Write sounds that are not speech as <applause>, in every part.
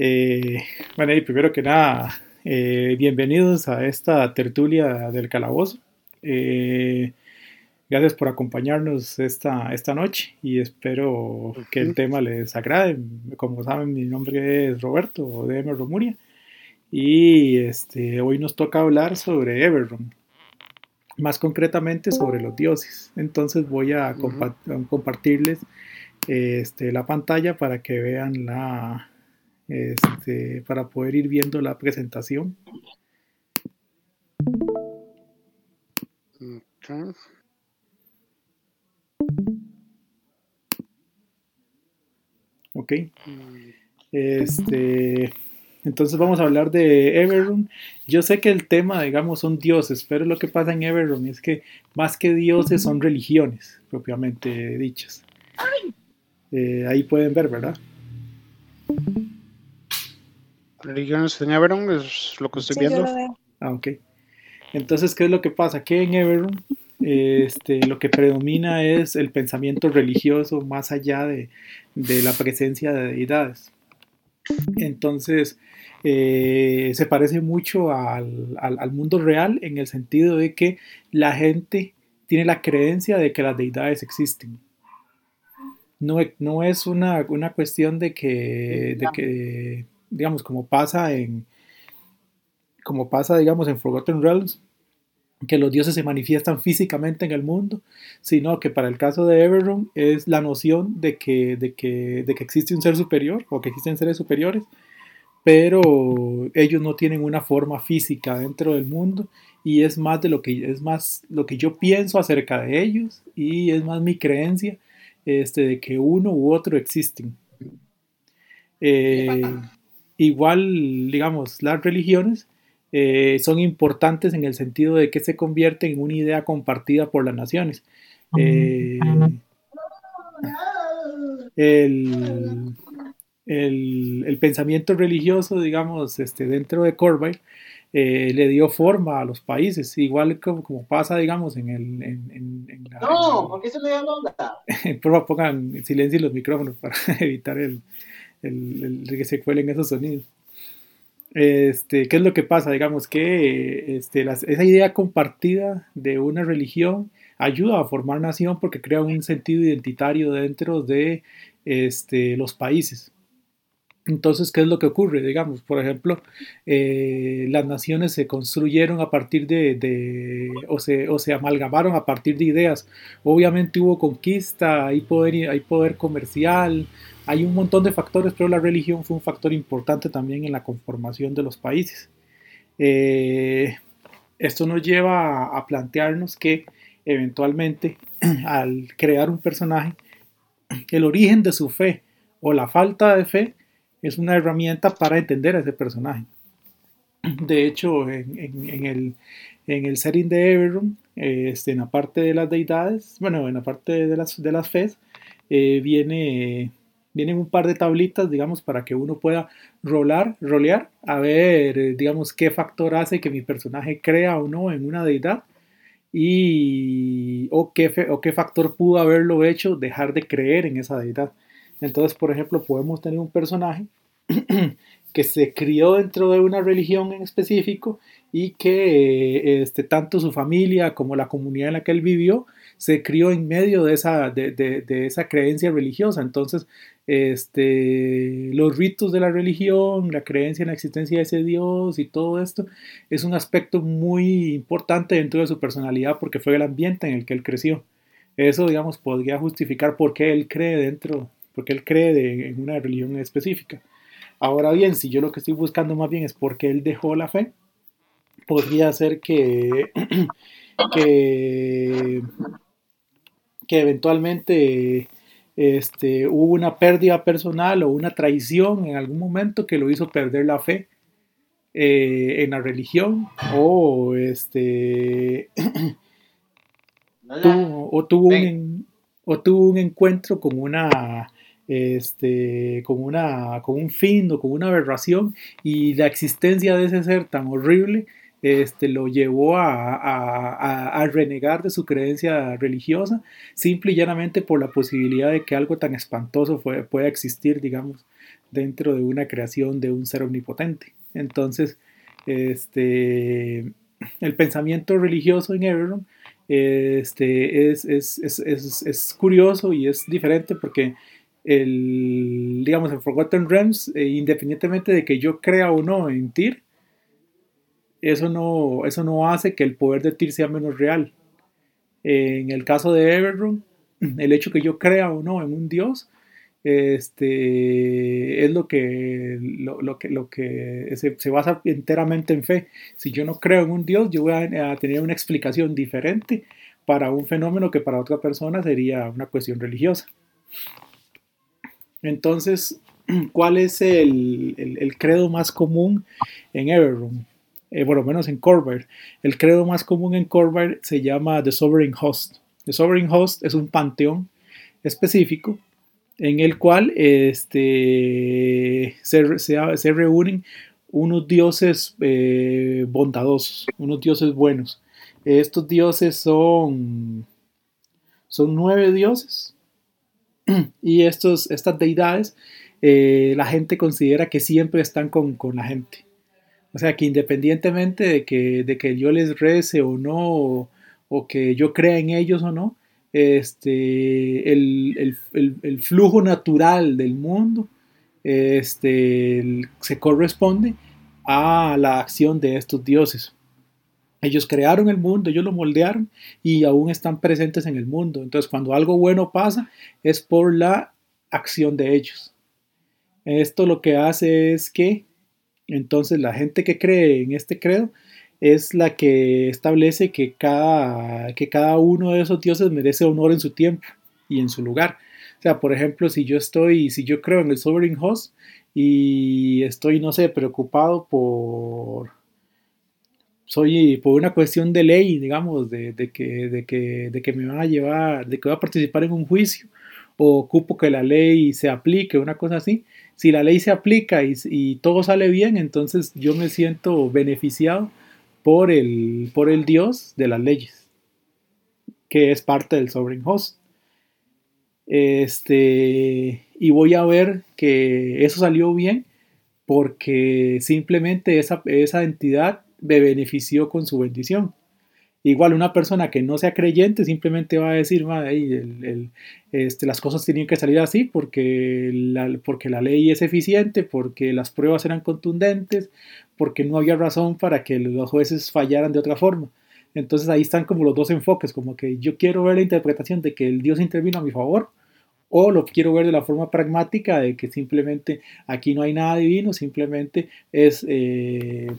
Eh, bueno, y primero que nada, eh, bienvenidos a esta tertulia del calabozo. Eh, gracias por acompañarnos esta, esta noche y espero que el tema les agrade. Como saben, mi nombre es Roberto de Romuria y este, hoy nos toca hablar sobre Everron, más concretamente sobre los dioses. Entonces voy a compartirles este, la pantalla para que vean la, este, para poder ir viendo la presentación. Ok. Este, entonces vamos a hablar de Everroom. Yo sé que el tema, digamos, son dioses, pero lo que pasa en Everroom es que más que dioses son religiones, propiamente dichas. Eh, ahí pueden ver, ¿verdad? Religiones en Everroom es lo que estoy viendo. Ah, ok. Entonces, ¿qué es lo que pasa? Que en Everroom este, lo que predomina es el pensamiento religioso más allá de, la presencia de deidades. Entonces, eh, se parece mucho al, mundo real en el sentido de que la gente tiene la creencia de que las deidades existen. No, no es una, cuestión de que, de que, digamos, como pasa en, como pasa, digamos, en Forgotten Realms, que los dioses se manifiestan físicamente en el mundo, sino que para el caso de Everroom es la noción de que, de que, de que existe un ser superior o que existen seres superiores, pero ellos no tienen una forma física dentro del mundo y es más de lo que es más lo que yo pienso acerca de ellos y es más mi creencia este, de que uno u otro existen. Eh, igual, digamos, las religiones eh, son importantes en el sentido de que se convierten en una idea compartida por las naciones. Eh, el, pensamiento religioso, digamos, este, dentro de Corville, eh, le dio forma a los países, igual como, como pasa, digamos, en el... En, no, porque se le dio onda. <laughs> Por pongan silencio los micrófonos para <laughs> evitar el, el, que se cuelen esos sonidos. Este, ¿Qué es lo que pasa? Digamos que este, esa idea compartida de una religión ayuda a formar nación porque crea un sentido identitario dentro de este, los países. Entonces, ¿qué es lo que ocurre? Digamos, por ejemplo, eh, las naciones se construyeron a partir de, o, se, o, se, amalgamaron a partir de ideas. Obviamente hubo conquista, hay poder, hay poder comercial, hay un montón de factores, pero la religión fue un factor importante también en la conformación de los países. Eh, esto nos lleva a, plantearnos que eventualmente <clears throat> al crear un personaje, <clears throat> el origen de su fe o la falta de fe es una herramienta para entender a ese personaje. De hecho, en, el, en el setting de Everroom, este, en la parte de las deidades, bueno, en la parte de las, de las fes, eh, viene vienen un par de tablitas, digamos, para que uno pueda rolar, rolear, a ver, eh, digamos, qué factor hace que mi personaje crea o no en una deidad y o qué, o qué factor pudo haberlo hecho dejar de creer en esa deidad. Entonces, por ejemplo, podemos tener un personaje <clears throat> que se crió dentro de una religión en específico y que este, tanto su familia como la comunidad en la que él vivió se crió en medio de esa, de, de, esa creencia religiosa. Entonces, este, los ritos de la religión, la creencia en la existencia de ese Dios y todo esto es un aspecto muy importante dentro de su personalidad porque fue el ambiente en el que él creció. Eso, digamos, podría justificar por qué él cree dentro, porque él cree en una religión específica. Ahora bien, si yo lo que estoy buscando más bien es por qué él dejó la fe, podría ser que, <clears throat> que, que eventualmente este, hubo una pérdida personal o una traición en algún momento que lo hizo perder la fe eh, en la religión o este tuvo, o, tuvo un, o tuvo un encuentro con una este, con, una, con un fin o con una aberración y la existencia de ese ser tan horrible este, lo llevó a, renegar de su creencia religiosa, simple y llanamente por la posibilidad de que algo tan espantoso pueda existir, digamos, dentro de una creación de un ser omnipotente. Entonces, este, el pensamiento religioso en Everron este, es, curioso y es diferente porque el, digamos, en Forgotten Realms, eh, independientemente de que yo crea o no en Tyr, eso no, eso no hace que el poder de Tyr sea menos real. En el caso de Everron, <clears throat> el hecho que yo crea o no en un dios, este, es lo que, lo, que, lo que se, basa enteramente en fe. Si yo no creo en un Dios, yo voy a, tener una explicación diferente para un fenómeno que para otra persona sería una cuestión religiosa. Entonces, <clears throat> ¿cuál es el, credo más común en Everroom? Eh, lo menos en Corvair. El credo más común en Corvair se llama The Sovereign Host. The Sovereign Host es un panteón específico en el cual este, se, reúnen unos dioses eh, bondadosos, unos dioses buenos. Estos dioses son, son nueve dioses <clears throat> y estas deidades eh, la gente considera que siempre están con, la gente. O sea que independientemente de que, de que yo les rece o no, o que yo crea en ellos o no, este, el, flujo natural del mundo este, se corresponde a la acción de estos dioses. Ellos crearon el mundo, ellos lo moldearon y aún están presentes en el mundo. Entonces, cuando algo bueno pasa, es por la acción de ellos. Esto lo que hace es que, entonces, la gente que cree en este credo es la que establece que cada, que cada uno de esos dioses merece honor en su tiempo y en su lugar. O sea, por ejemplo, si yo estoy, si yo creo en el Sovereign Host y estoy, no sé, preocupado por, soy por una cuestión de ley, digamos, de, que, de, que, de que me van a llevar, de que voy a participar en un juicio, o ocupo que la ley se aplique, una cosa así. Si la ley se aplica y, y todo sale bien, entonces yo me siento beneficiado por el, por el dios de las leyes, que es parte del Sovereign Host. Este, y voy a ver que eso salió bien porque simplemente esa, esa entidad me benefició con su bendición. Igual una persona que no sea creyente simplemente va a decir, este, las cosas tenían que salir así porque la, porque la ley es eficiente, porque las pruebas eran contundentes, porque no había razón para que los jueces fallaran de otra forma. Entonces ahí están como los dos enfoques, como que yo quiero ver la interpretación de que el Dios intervino a mi favor, o lo quiero ver de la forma pragmática de que simplemente aquí no hay nada divino, simplemente es eh,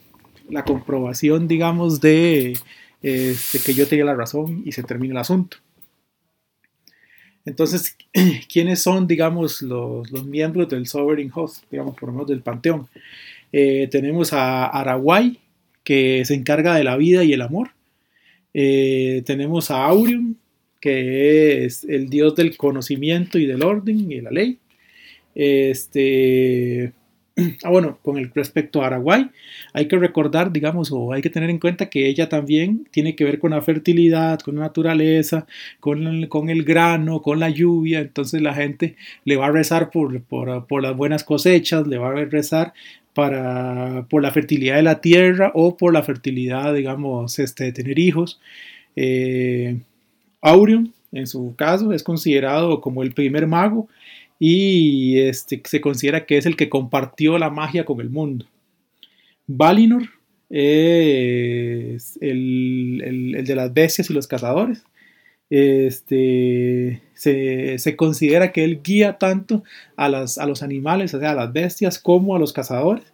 la comprobación, digamos, de este, que yo tenía la razón y se termina el asunto. Entonces, <clears throat> ¿quiénes son, digamos, los, miembros del Sovereign Host, digamos, por lo menos del Panteón? Eh, tenemos a Araguay, que se encarga de la vida y el amor. Eh, tenemos a Aurium, que es el dios del conocimiento y del orden y la ley. Este, <clears throat> Ah, bueno, con el respecto a Araguay, hay que recordar, digamos, o hay que tener en cuenta que ella también tiene que ver con la fertilidad, con la naturaleza, con el, grano, con la lluvia. Entonces la gente le va a rezar por, las buenas cosechas, le va a rezar para, por la fertilidad de la tierra o por la fertilidad, digamos, este, de tener hijos. Eh, Aurium, en su caso, es considerado como el primer mago y este, se considera que es el que compartió la magia con el mundo. Valinor es el, de las bestias y los cazadores. Este, se, considera que él guía tanto a, a los animales, o sea, a las bestias, como a los cazadores.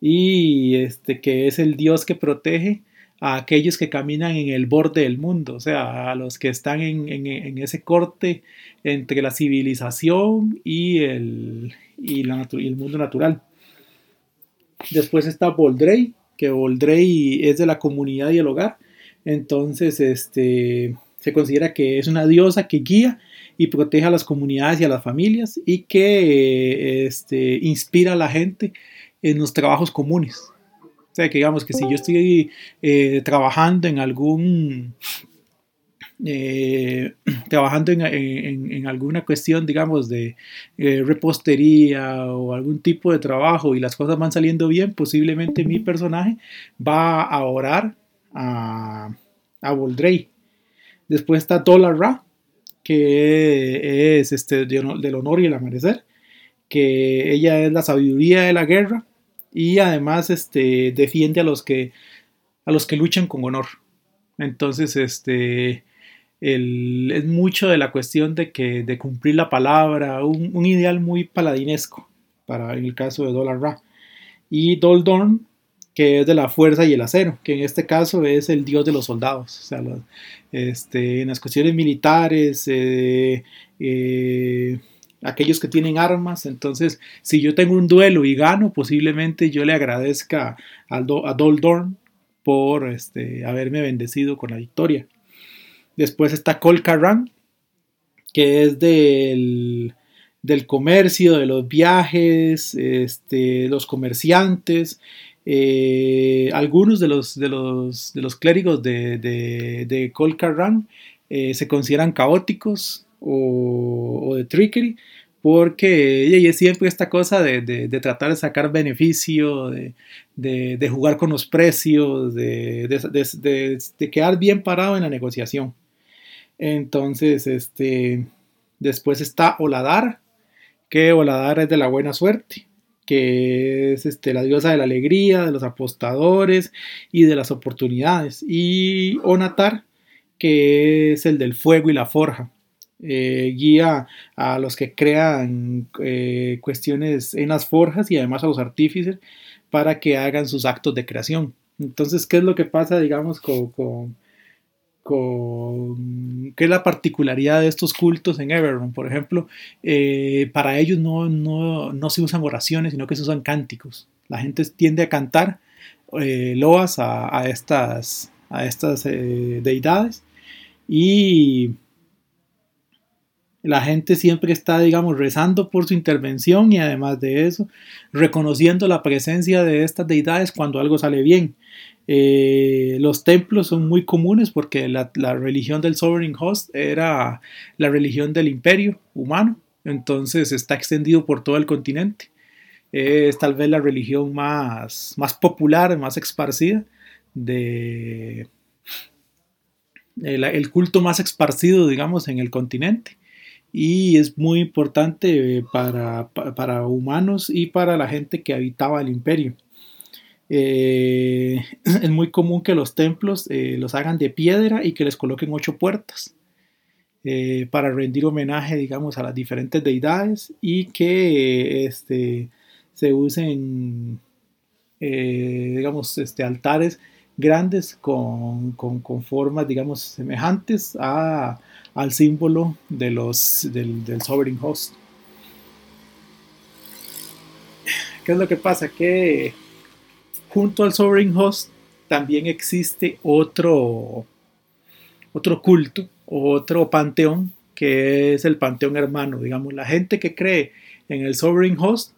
Y este, que es el dios que protege a aquellos que caminan en el borde del mundo, o sea, a los que están en, ese corte entre la civilización y el, y, el mundo natural. Después está Boldrey, que Boldrey es de la comunidad y el hogar, entonces este, se considera que es una diosa que guía y protege a las comunidades y a las familias y que este, inspira a la gente en los trabajos comunes. O sea, que digamos que si yo estoy eh, trabajando en algún, eh, <clears throat> trabajando en, en, en, alguna cuestión, digamos, de eh, repostería o algún tipo de trabajo y las cosas van saliendo bien, posiblemente mi personaje va a orar a, a Voldrey. Después está Dollar Ra, que es este, del honor y el amanecer, que ella es la sabiduría de la guerra y además este, defiende a los que a los que luchan con honor. Entonces, este es mucho de la cuestión de que de cumplir la palabra, un, ideal muy paladinesco para en el caso de Dollar Ra. Y Doldorn, que es de la fuerza y el acero, que en este caso es el dios de los soldados. O sea, este, en las cuestiones militares, eh, eh, aquellos que tienen armas. Entonces, si yo tengo un duelo y gano, posiblemente yo le agradezca a, a Doldorn por este, haberme bendecido con la victoria. Después está Colcaran, que es del, del, comercio, de los viajes, este, los comerciantes. Eh, algunos de los, de los, de los clérigos de, de, de Colcaran eh, se consideran caóticos o, de trickery, porque ella siempre esta cosa de, de, tratar de sacar beneficio, de, de jugar con los precios, de, quedar bien parado en la negociación. Entonces, este, después está Oladar, que Oladar es de la buena suerte, que es este, la diosa de la alegría, de los apostadores y de las oportunidades. Y Onatar, que es el del fuego y la forja eh, guía a los que crean eh, cuestiones en las forjas y además a los artífices para que hagan sus actos de creación. Entonces, ¿qué es lo que pasa, digamos, con, qué es la particularidad de estos cultos en Everron? Por ejemplo, eh, para ellos no, no, no, se usan oraciones, sino que se usan cánticos. La gente tiende a cantar loas a, a, estas, a estas deidades y la gente siempre está, digamos, rezando por su intervención y además de eso, reconociendo la presencia de estas deidades cuando algo sale bien. Eh, los templos son muy comunes porque la, religión del Sovereign Host era la religión del imperio humano, entonces está extendido por todo el continente. Es tal vez la religión más, más popular, más esparcida de el culto más esparcido, digamos, en el continente y es muy importante para, para, humanos y para la gente que habitaba el imperio. Eh, <laughs> es muy común que los templos eh, los hagan de piedra y que les coloquen ocho puertas eh, para rendir homenaje, digamos, a las diferentes deidades y que este, se usen, digamos, este, altares grandes con, con, con formas, digamos, semejantes a al símbolo de los, del, Sovereign Host. ¿Qué es lo que pasa? Que junto al Sovereign Host también existe otro, otro culto, otro panteón, que es el panteón hermano. Digamos, la gente que cree en el Sovereign Host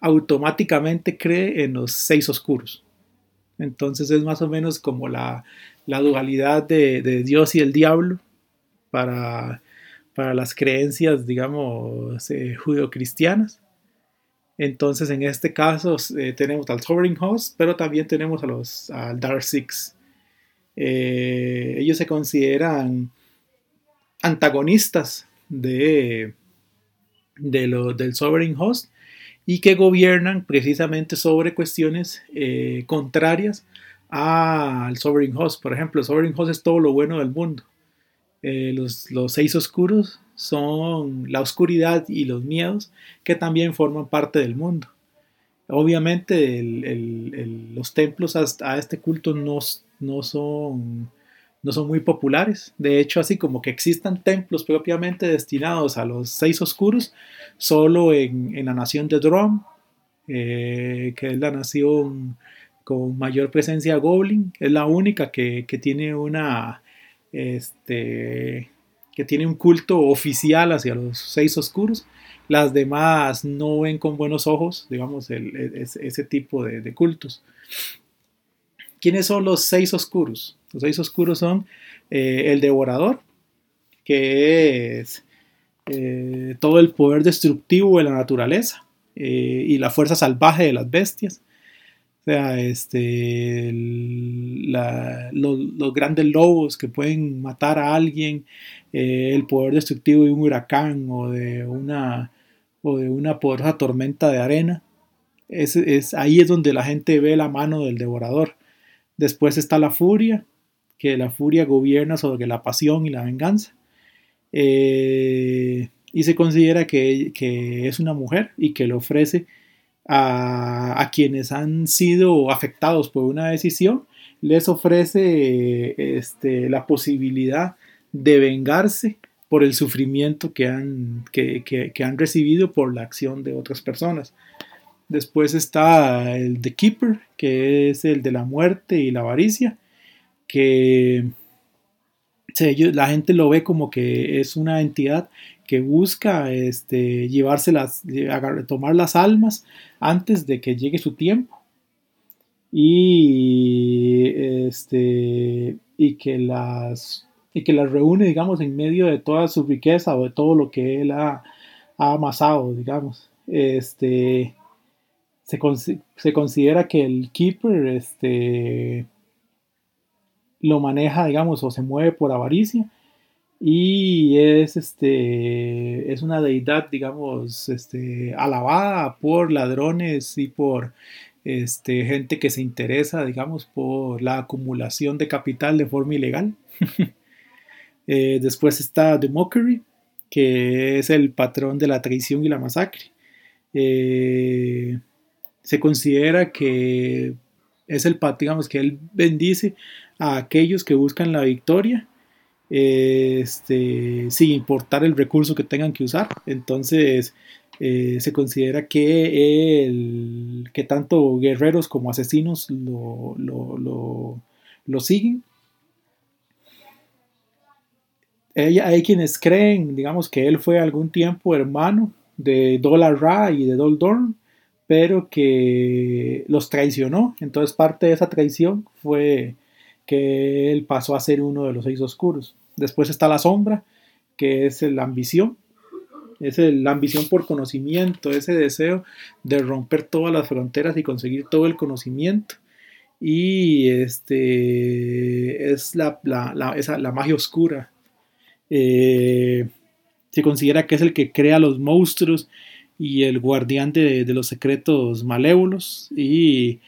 automáticamente cree en los seis oscuros. Entonces es más o menos como la, la dualidad de Dios y el diablo, para, para las creencias, digamos, eh, judio-cristianas. Entonces, en este caso, eh, tenemos al Sovereign Host, pero también tenemos a los, al Dark Six. Eh, ellos se consideran antagonistas de, de lo, del Sovereign Host y que gobiernan precisamente sobre cuestiones contrarias al Sovereign Host. Por ejemplo, el Sovereign Host es todo lo bueno del mundo. Eh, los, seis oscuros son la oscuridad y los miedos que también forman parte del mundo. Obviamente los templos a, este culto no, no, son, no son muy populares. De hecho, así como que existan templos propiamente destinados a los seis oscuros, solo en, la nación de Drum, eh, que es la nación con mayor presencia goblin, es la única que tiene una este, que tiene un culto oficial hacia los seis oscuros. Las demás no ven con buenos ojos, digamos, ese tipo de, cultos. ¿Quiénes son los seis oscuros? Los seis oscuros son eh, el devorador, que es eh, todo el poder destructivo de la naturaleza eh, y la fuerza salvaje de las bestias. Sea, este, los, grandes lobos que pueden matar a alguien, eh, el poder destructivo de un huracán o de una, o de una poderosa tormenta de arena. Es, es, ahí es donde la gente ve la mano del devorador. Después está la furia, que la furia gobierna sobre la pasión y la venganza. Eh, y se considera que, es una mujer y que le ofrece a, quienes han sido afectados por una decisión, les ofrece este, la posibilidad de vengarse por el sufrimiento que han, que, han recibido por la acción de otras personas. Después está el The Keeper, que es el de la muerte y la avaricia, que la gente lo ve como que es una entidad que busca este, llevárselas, tomar las almas antes de que llegue su tiempo. Y, este, y, que las, que las reúne, digamos, en medio de toda su riqueza o de todo lo que él ha, amasado, digamos. Este, se, se, considera que el Keeper este, lo maneja, digamos, o se mueve por avaricia y es este es una deidad digamos este alabada por ladrones y por este gente que se interesa digamos por la acumulación de capital de forma ilegal. <laughs> Eh, después está The Mockery que es el patrón de la traición y la masacre. Eh, se considera que es el digamos que él bendice a aquellos que buscan la victoria este, sin importar el recurso que tengan que usar. Entonces eh, se considera que, tanto guerreros como asesinos lo, lo, siguen. hay quienes creen, digamos, que él fue algún tiempo hermano de Dol Ra y de Dol Dorn, pero que los traicionó. Entonces parte de esa traición fue que él pasó a ser uno de los seis oscuros. Después está la sombra, que es la ambición, es la ambición por conocimiento, ese deseo de romper todas las fronteras y conseguir todo el conocimiento. Y este es la, la, magia oscura. Eh, se considera que es el que crea los monstruos y el guardián de, de los secretos malévolos. Y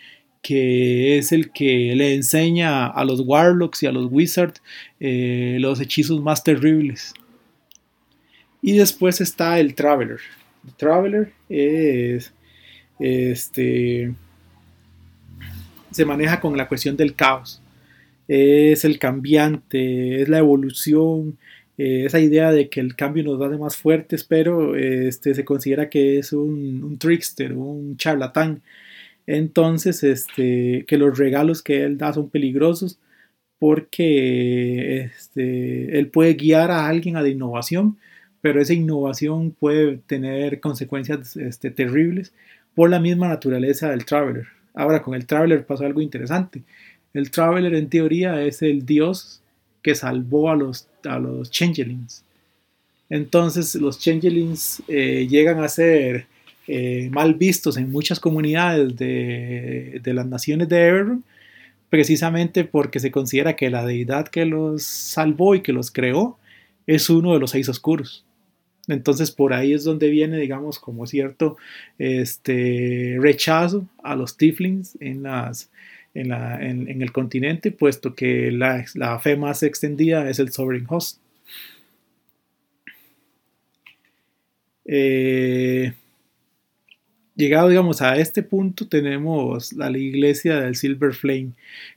que es el que le enseña a los Warlocks y a los Wizards eh, los hechizos más terribles. Y después está el Traveler. El Traveler es este se maneja con la cuestión del caos. Es el cambiante, es la evolución, eh, esa idea de que el cambio nos hace más fuertes, pero este, se considera que es un, un trickster, un charlatán entonces, este, que los regalos que él da son peligrosos porque este, él puede guiar a alguien a la innovación, pero esa innovación puede tener consecuencias este, terribles por la misma naturaleza del Traveler. Ahora, con el Traveler pasó algo interesante. El Traveler en teoría es el dios que salvó a los, a los Changelings. Entonces los Changelings eh, llegan a ser eh, mal vistos en muchas comunidades de, las naciones de Eberron, precisamente porque se considera que la deidad que los salvó y que los creó es uno de los seis oscuros. Entonces por ahí es donde viene, digamos, como cierto este, rechazo a los las, en, el continente, puesto que la, la, fe más extendida es el Sovereign Host. Eh, llegado, digamos, a este punto, tenemos la, iglesia del Silver Flame.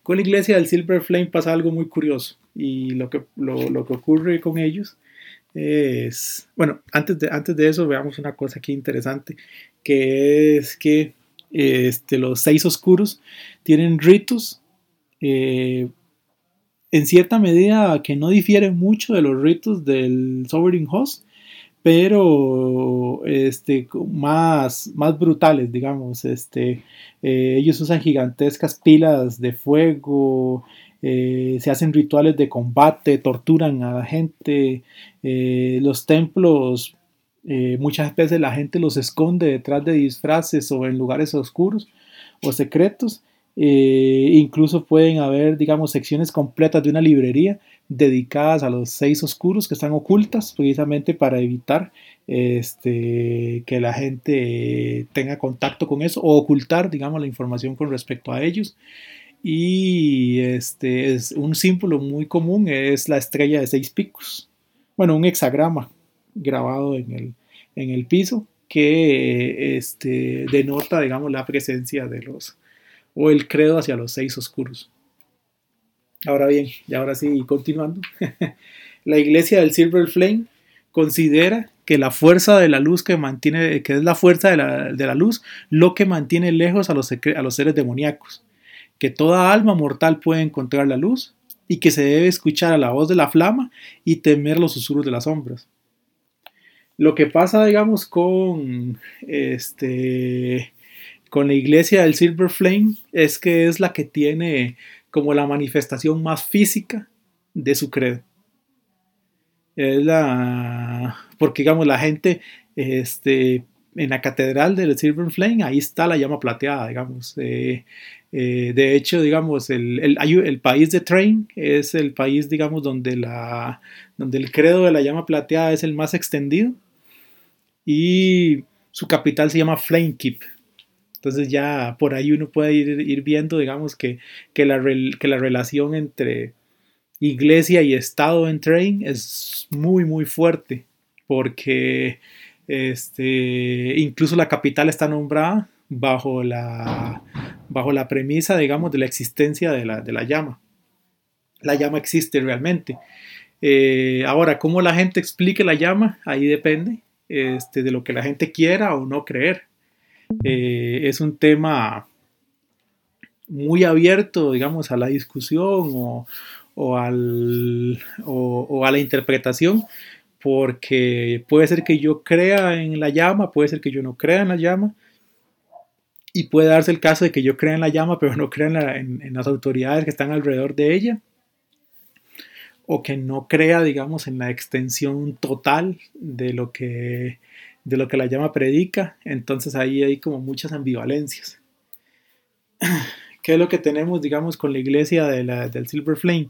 Con la iglesia del Silver Flame pasa algo muy curioso y lo que, lo, que ocurre con ellos es, bueno, antes de, antes de eso veamos una cosa aquí interesante, que es que este, los seis oscuros tienen ritos eh, en cierta medida que no difieren mucho de los ritos del Sovereign Host, pero este, más, más brutales, digamos. Este, eh, ellos usan gigantescas pilas de fuego, eh, se hacen rituales de combate, torturan a la gente, eh, los templos, muchas veces la gente los esconde detrás de disfraces o en lugares oscuros o secretos. Incluso pueden haber, digamos, secciones completas de una librería dedicadas a los seis oscuros que están ocultas precisamente para evitar este, que la gente tenga contacto con eso o ocultar, digamos, la información con respecto a ellos. Y este es un símbolo muy común, es la estrella de seis picos. Bueno, un hexagrama grabado en el, en el piso que este, denota, digamos, la presencia de los, o el credo hacia los seis oscuros. Ahora bien, y ahora sí, continuando, <laughs> la iglesia del Silver Flame considera que la fuerza de la luz que mantiene, que es la fuerza de la, de la luz, lo que mantiene lejos a los, a los seres demoníacos que toda alma mortal puede encontrar la luz y que se debe escuchar a la voz de la flama y temer los susurros de las sombras. Lo que pasa, digamos, con este con la iglesia del Silver Flame es que es la que tiene como la manifestación más física de su credo. Es la porque digamos la gente este en la catedral del Silver Flame, ahí está la llama plateada, digamos. Eh, eh, de hecho, digamos, el, el, país de Train es el país, digamos, donde, la, donde el credo de la llama plateada es el más extendido y su capital se llama Flamekeep. Entonces ya por ahí uno puede ir, viendo, digamos, que, que, la, que la relación entre iglesia y estado en Train es muy, muy fuerte porque este, incluso la capital está nombrada bajo la, bajo la premisa, digamos, de la existencia de la, de la llama. La llama existe realmente. Eh, ahora, cómo la gente explique la llama, ahí depende este, de lo que la gente quiera o no creer. Eh, es un tema muy abierto, digamos, a la discusión o, al, o a la interpretación, porque puede ser que yo crea en la llama, puede ser que yo no crea en la llama, y puede darse el caso de que yo crea en la llama, <laughs> pero no crea en, las autoridades que están alrededor de ella, o que no crea, digamos, en la extensión total de lo que, de lo que la llama predica, entonces ahí hay como muchas ambivalencias. <clears throat> ¿Qué es lo que tenemos, digamos, con la iglesia del Silver Flame?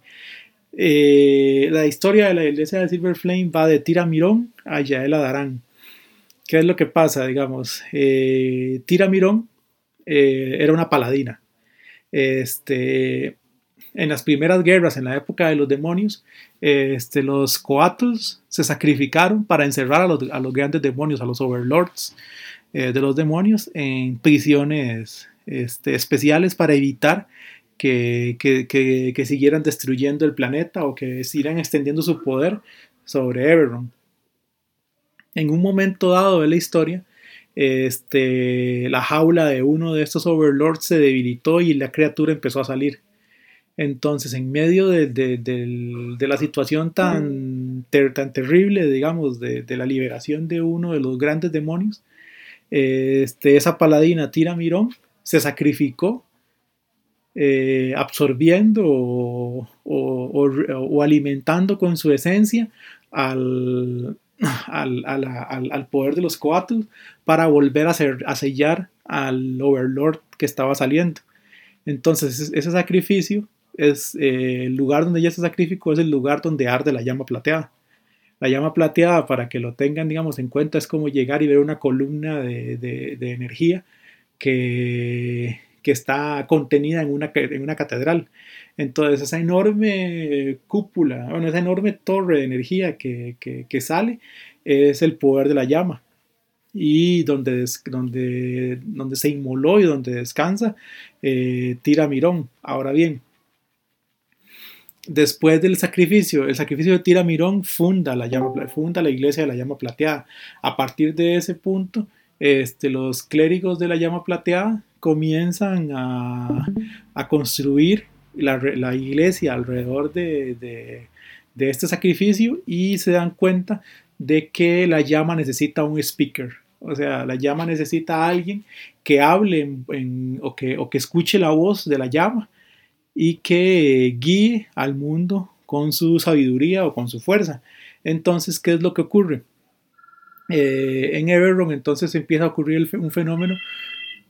Eh, la historia de la iglesia de Silver Flame va de Tira Mirón a Yael Adarán. ¿Qué es lo que pasa? Digamos, eh, Tira Mirón eh, era una paladina. Este, en las primeras guerras, en la época de los demonios, este, los coatls se sacrificaron para encerrar a los, grandes demonios, a los overlords de los demonios, en prisiones este, especiales para evitar que, siguieran destruyendo el planeta o que siguieran extendiendo su poder sobre Everon. En un momento dado de la historia, este, la jaula de uno de estos overlords se debilitó y la criatura empezó a salir. Entonces, en medio de, la situación tan, tan terrible, digamos, de, la liberación de uno de los grandes demonios, este, esa paladina Tira Mirón se sacrificó eh, absorbiendo o, alimentando con su esencia al, al, poder de los Coatl para volver a, a, sellar al Overlord que estaba saliendo. Entonces ese sacrificio es eh, el lugar donde ella se sacrificó, es el lugar donde arde la llama plateada. La llama plateada, para que lo tengan digamos en cuenta, es como llegar y ver una columna de energía que, que está contenida en una, en una catedral. Entonces esa enorme cúpula, bueno, esa enorme torre de energía que, sale es el poder de la llama. Y donde, donde, donde se inmoló y donde descansa, eh, tira Mirón. Ahora bien, después del sacrificio, el sacrificio de Tira Mirón funda la, llama, funda la iglesia de la llama plateada. A partir de ese punto, este, los clérigos de la llama plateada comienzan a, construir la, iglesia alrededor de, este sacrificio y se dan cuenta de que la llama necesita un speaker. O sea, la llama necesita a alguien que hable o que escuche la voz de la llama y que guíe al mundo con su sabiduría o con su fuerza. Entonces, ¿qué es lo que ocurre? Eh, en Everron entonces empieza a ocurrir un fenómeno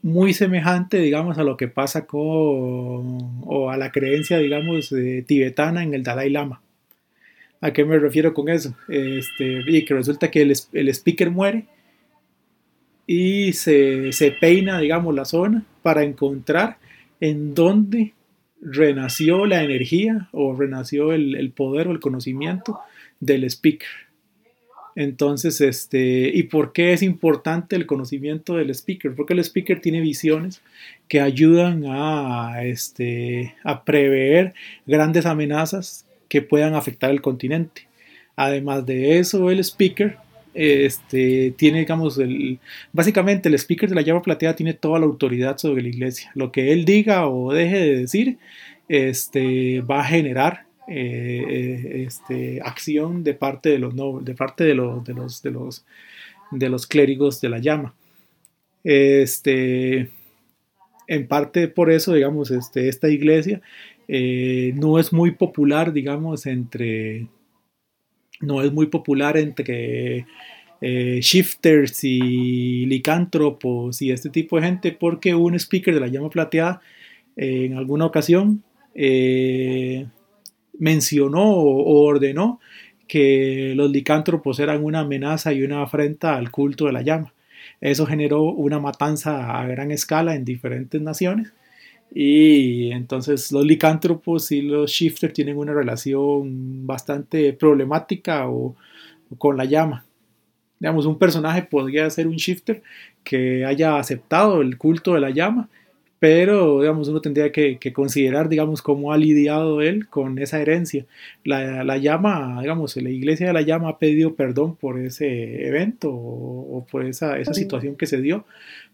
muy semejante, digamos, a lo que pasa con, o a la creencia, digamos, tibetana en el Dalai Lama. ¿A qué me refiero con eso? Este, y que resulta que el, el speaker muere y se, se, peina, digamos, la zona para encontrar en dónde renació la energía o renació el, el poder o el conocimiento del speaker. Entonces, este, ¿y por qué es importante el conocimiento del speaker? Porque el speaker tiene visiones que ayudan a, este, a prever grandes amenazas que puedan afectar el continente. Además de eso, el speaker este, tiene, digamos, el, básicamente el speaker de la llama plateada tiene toda la autoridad sobre la iglesia. Lo que él diga o deje de decir, este, va a generar eh, eh, este, acción de parte de los de parte de los, de los, de los, clérigos de la llama. Este, en parte por eso, digamos, este, esta iglesia eh, no es muy popular, digamos, entre, no es muy popular entre shifters y licántropos y este tipo de gente, porque un speaker de la llama plateada en alguna ocasión mencionó o ordenó que los licántropos eran una amenaza y una afrenta al culto de la llama. Eso generó una matanza a gran escala en diferentes naciones y entonces los licántropos y los shifters tienen una relación bastante problemática o, con la llama. Digamos, un personaje podría ser un shifter que haya aceptado el culto de la llama pero digamos uno tendría que, considerar digamos cómo ha lidiado él con esa herencia la, llama digamos la iglesia de la llama ha pedido perdón por ese evento o, por esa, esa, situación que se dio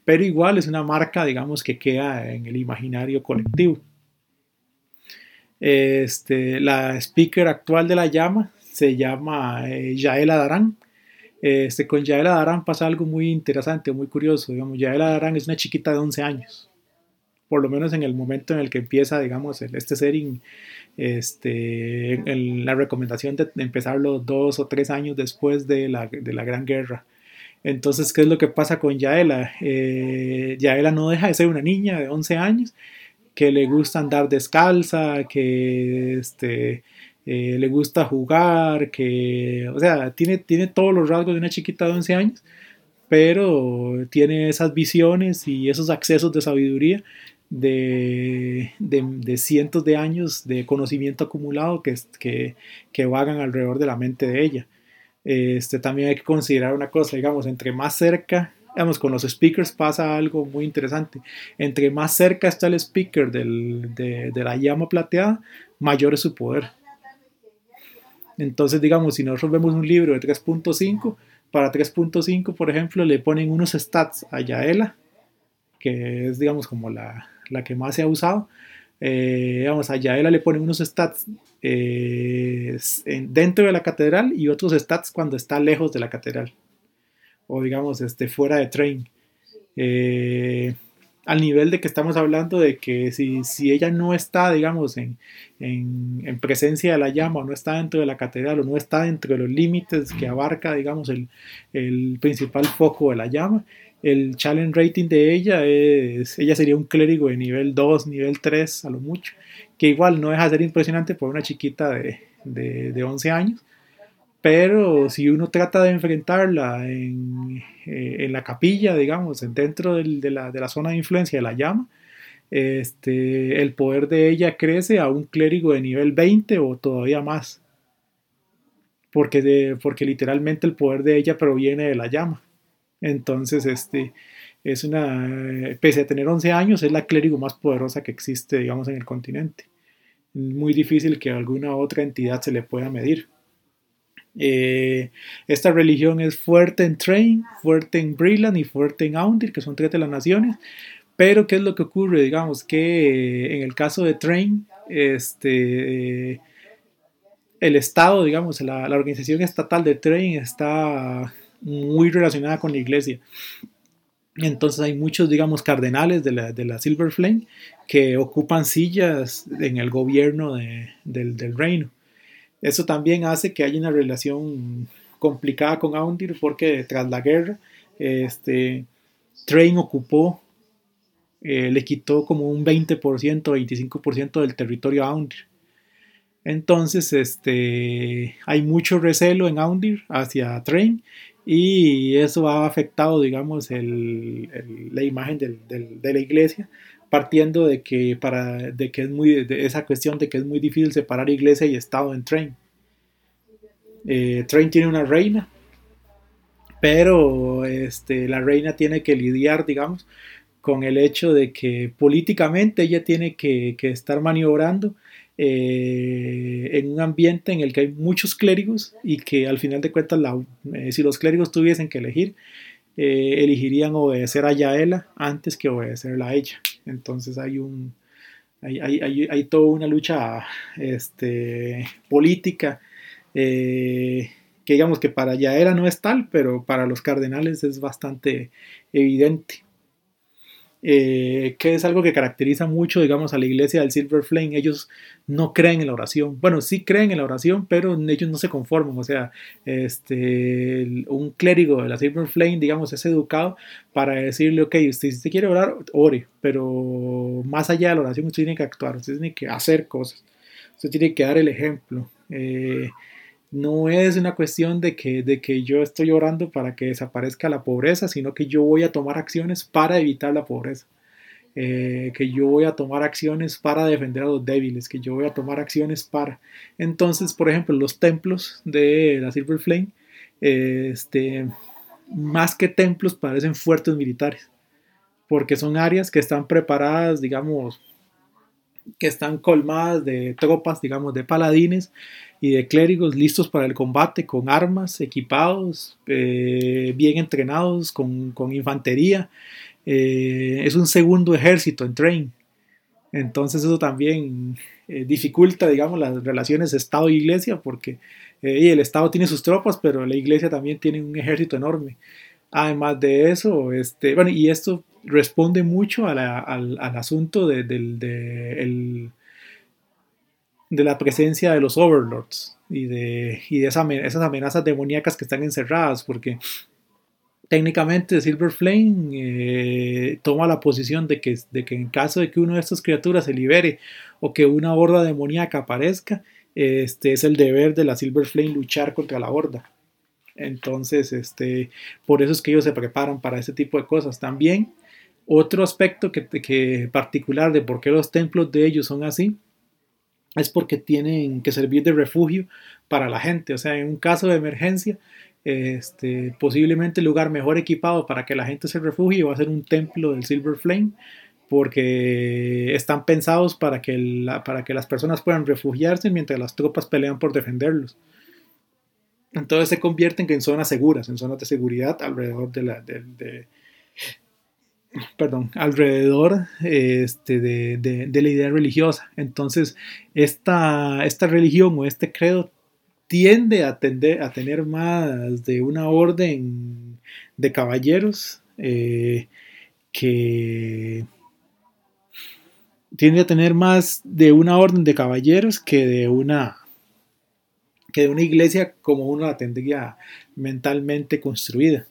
pero igual es una marca digamos que queda en el imaginario colectivo este, la speaker actual de la llama se llama eh, Yaela Darán este, con Yaela Darán pasa algo muy interesante, muy curioso. Digamos, Yaela Darán es una chiquita de 11 años por lo menos en el momento en el que empieza, digamos, este setting, este, la recomendación de empezarlo dos o tres años después de la, de la Gran Guerra. Entonces, ¿qué es lo que pasa con Yaela? Eh, Yaela no deja de ser una niña de 11 años que le gusta andar descalza, que este, eh, le gusta jugar, que, o sea, tiene, tiene todos los rasgos de una chiquita de 11 años, pero tiene esas visiones y esos accesos de sabiduría de, de, cientos de años de conocimiento acumulado que, que, que, vagan alrededor de la mente de ella. Este, también hay que considerar una cosa, digamos, entre más cerca, digamos, con los speakers pasa algo muy interesante. Entre más cerca está el speaker del, de, de la llama plateada, mayor es su poder. Entonces, digamos, si nosotros vemos un libro de 3.5, para 3.5, por ejemplo, le ponen unos stats a Yaela, que es, digamos, como la, la que más se ha usado. Eh, vamos, a Yaela le ponen unos stats eh, dentro de la catedral y otros stats cuando está lejos de la catedral. O digamos, este, fuera de train. Eh, al nivel de que estamos hablando de que si, si ella no está, digamos, en, en, presencia de la llama, o no está dentro de la catedral, o no está dentro de los límites que abarca, digamos, el, el principal foco de la llama, el challenge rating de ella es, ella sería un clérigo de nivel 2, nivel 3 a lo mucho, que igual no deja de ser impresionante por una chiquita de, de, 11 años, pero si uno trata de enfrentarla en, eh, en la capilla, digamos, dentro de, la, de, la, zona de influencia de la llama, este, el poder de ella crece a un clérigo de nivel 20 o todavía más, porque, de, porque literalmente el poder de ella proviene de la llama. Entonces, este, es una, pese a tener 11 años, es la clérigo más poderosa que existe, digamos, en el continente. Muy difícil que alguna otra entidad se le pueda medir. Eh, esta religión es fuerte en Train, fuerte en Brilland y fuerte en Aundir, que son tres de las naciones. Pero, ¿qué es lo que ocurre? Digamos que en el caso de Train, este, el Estado, digamos, la, la organización estatal de Train está muy relacionada con la iglesia. Entonces hay muchos, digamos, cardenales de la, de la Silver Flame que ocupan sillas en el gobierno de, del, del, reino. Eso también hace que haya una relación complicada con Aundir porque tras la guerra, este, Train ocupó, eh, le quitó como un 20%, 25% del territorio a Aundir. Entonces, este, hay mucho recelo en Aundir hacia Train y eso ha afectado, digamos, el, la imagen de la iglesia, partiendo de que, para, de que es muy, de esa cuestión de que es muy difícil separar iglesia y Estado en Train. Eh, Train tiene una reina, pero este, la reina tiene que lidiar, digamos, con el hecho de que políticamente ella tiene que estar maniobrando eh, en un ambiente en el que hay muchos clérigos y que al final de cuentas, eh, si los clérigos tuviesen que elegir, eh, elegirían obedecer a Yaela antes que obedecerla a ella. Entonces hay un hay, hay, hay, hay toda una lucha este, política que digamos que para Yaela no es tal, pero para los cardenales es bastante evidente eh, que es algo que caracteriza mucho, digamos, a la iglesia del Silver Flame. Ellos no creen en la oración. Bueno, sí creen en la oración, pero ellos no se conforman. O sea, este, un clérigo de la Silver Flame, digamos, es educado para decirle, ok, usted si quiere orar, ore, pero más allá de la oración, usted tiene que actuar, usted tiene que hacer cosas, usted tiene que dar el ejemplo. Eh, no es una cuestión de que, de que yo estoy orando para que desaparezca la pobreza, sino que yo voy a tomar acciones para evitar la pobreza. Eh, que yo voy a tomar acciones para defender a los débiles, que yo voy a tomar acciones para... Entonces, por ejemplo, los templos de la Silver Flame, este, más que templos parecen fuertes militares, porque son áreas que están preparadas, digamos, que están colmadas de tropas, digamos, de paladines y de clérigos listos para el combate, con armas, equipados, eh, bien entrenados, con, con infantería. Eh, es un segundo ejército en Train. Entonces eso también eh, dificulta, digamos, las relaciones Estado-Iglesia, porque el Estado tiene sus tropas, pero la Iglesia también tiene un ejército enorme. Además de eso, este, bueno, y esto responde mucho al, al, asunto de, de, la presencia de los overlords y de, y de esa, esas amenazas demoníacas que están encerradas, porque técnicamente Silver Flame eh, toma la posición de que, de que en caso de que una de estas criaturas se libere o que una horda demoníaca aparezca, este es el deber de la Silver Flame luchar contra la horda. Entonces, este, por eso es que ellos se preparan para ese tipo de cosas. También, otro aspecto que, particular de por qué los templos de ellos son así, es porque tienen que servir de refugio para la gente. O sea, en un caso de emergencia, este, posiblemente el lugar mejor equipado para que la gente se refugie va a ser un templo del Silver Flame, porque están pensados para que, la, para que las personas puedan refugiarse mientras las tropas pelean por defenderlos. Entonces se convierten en zonas seguras, en zonas de seguridad alrededor de la, de perdón, alrededor este, de, de, la idea religiosa. Entonces, esta, esta religión o este credo tiende a tener más de una orden de caballeros eh, que tiende a tener más de una orden de caballeros que de una que de una iglesia como uno la tendría mentalmente construida.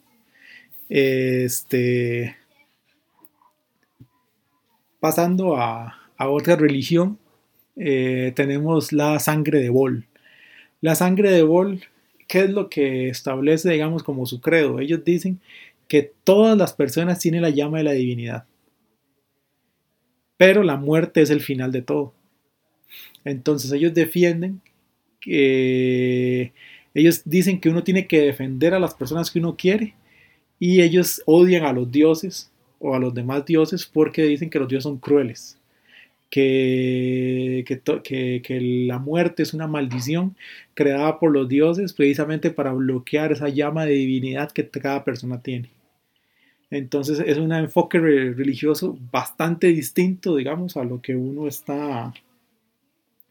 Este, pasando a, otra religión, eh, tenemos la sangre de Bol. La sangre de Bol, ¿qué es lo que establece, digamos, como su credo? Ellos dicen que todas las personas tienen la llama de la divinidad, pero la muerte es el final de todo. Entonces ellos defienden que ellos dicen que uno tiene que defender a las personas que uno quiere y ellos odian a los dioses o a los demás dioses porque dicen que los dioses son crueles, que, que, la muerte es una maldición creada por los dioses precisamente para bloquear esa llama de divinidad que cada persona tiene. Entonces es un enfoque religioso bastante distinto, digamos, a lo que uno está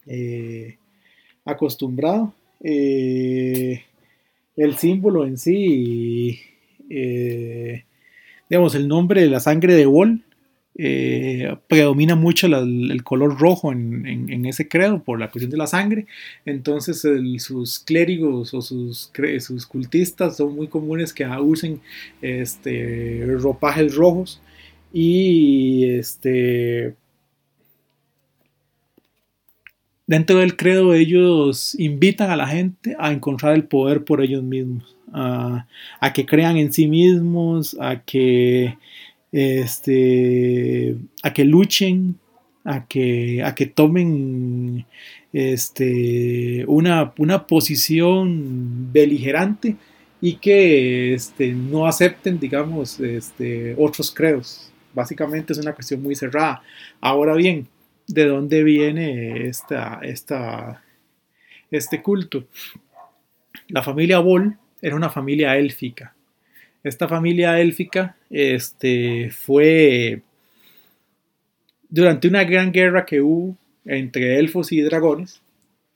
eh, acostumbrado. Eh, el símbolo en sí, eh, digamos, el nombre de la sangre de Vol eh, predomina mucho el color rojo en, ese credo por la cuestión de la sangre. Entonces sus clérigos o sus, sus, cultistas son muy comunes que usen este, ropajes rojos y este dentro del credo ellos invitan a la gente a encontrar el poder por ellos mismos, a, que crean en sí mismos, a que este, a que luchen, a que, a que tomen este, una, una posición beligerante y que este, no acepten, digamos, este, otros credos. Básicamente es una cuestión muy cerrada. Ahora bien, ¿de dónde viene esta, esta, este culto? La familia Boll era una familia élfica esta familia élfica este, fue durante una gran guerra que hubo entre elfos y dragones.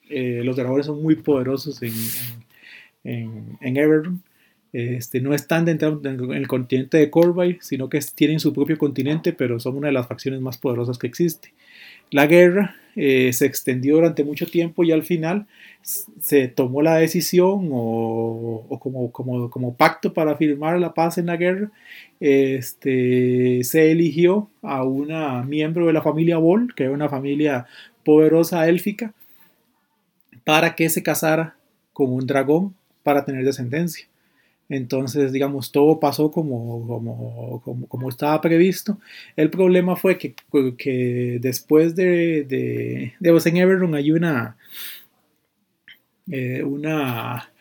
Eh, los dragones son muy poderosos en, en, Everton. Este, no están dentro en el continente de Corvay, sino que tienen su propio continente, pero son una de las facciones más poderosas que existe. La guerra eh, se extendió durante mucho tiempo y al final se tomó la decisión o, como, pacto para firmar la paz en la guerra, este, se eligió a una miembro de la familia Bol, que era una familia poderosa élfica, para que se casara con un dragón para tener descendencia. Entonces, digamos, todo pasó como, como, como, estaba previsto. El problema fue que, que después de, de, de en Everton hay una, eh, una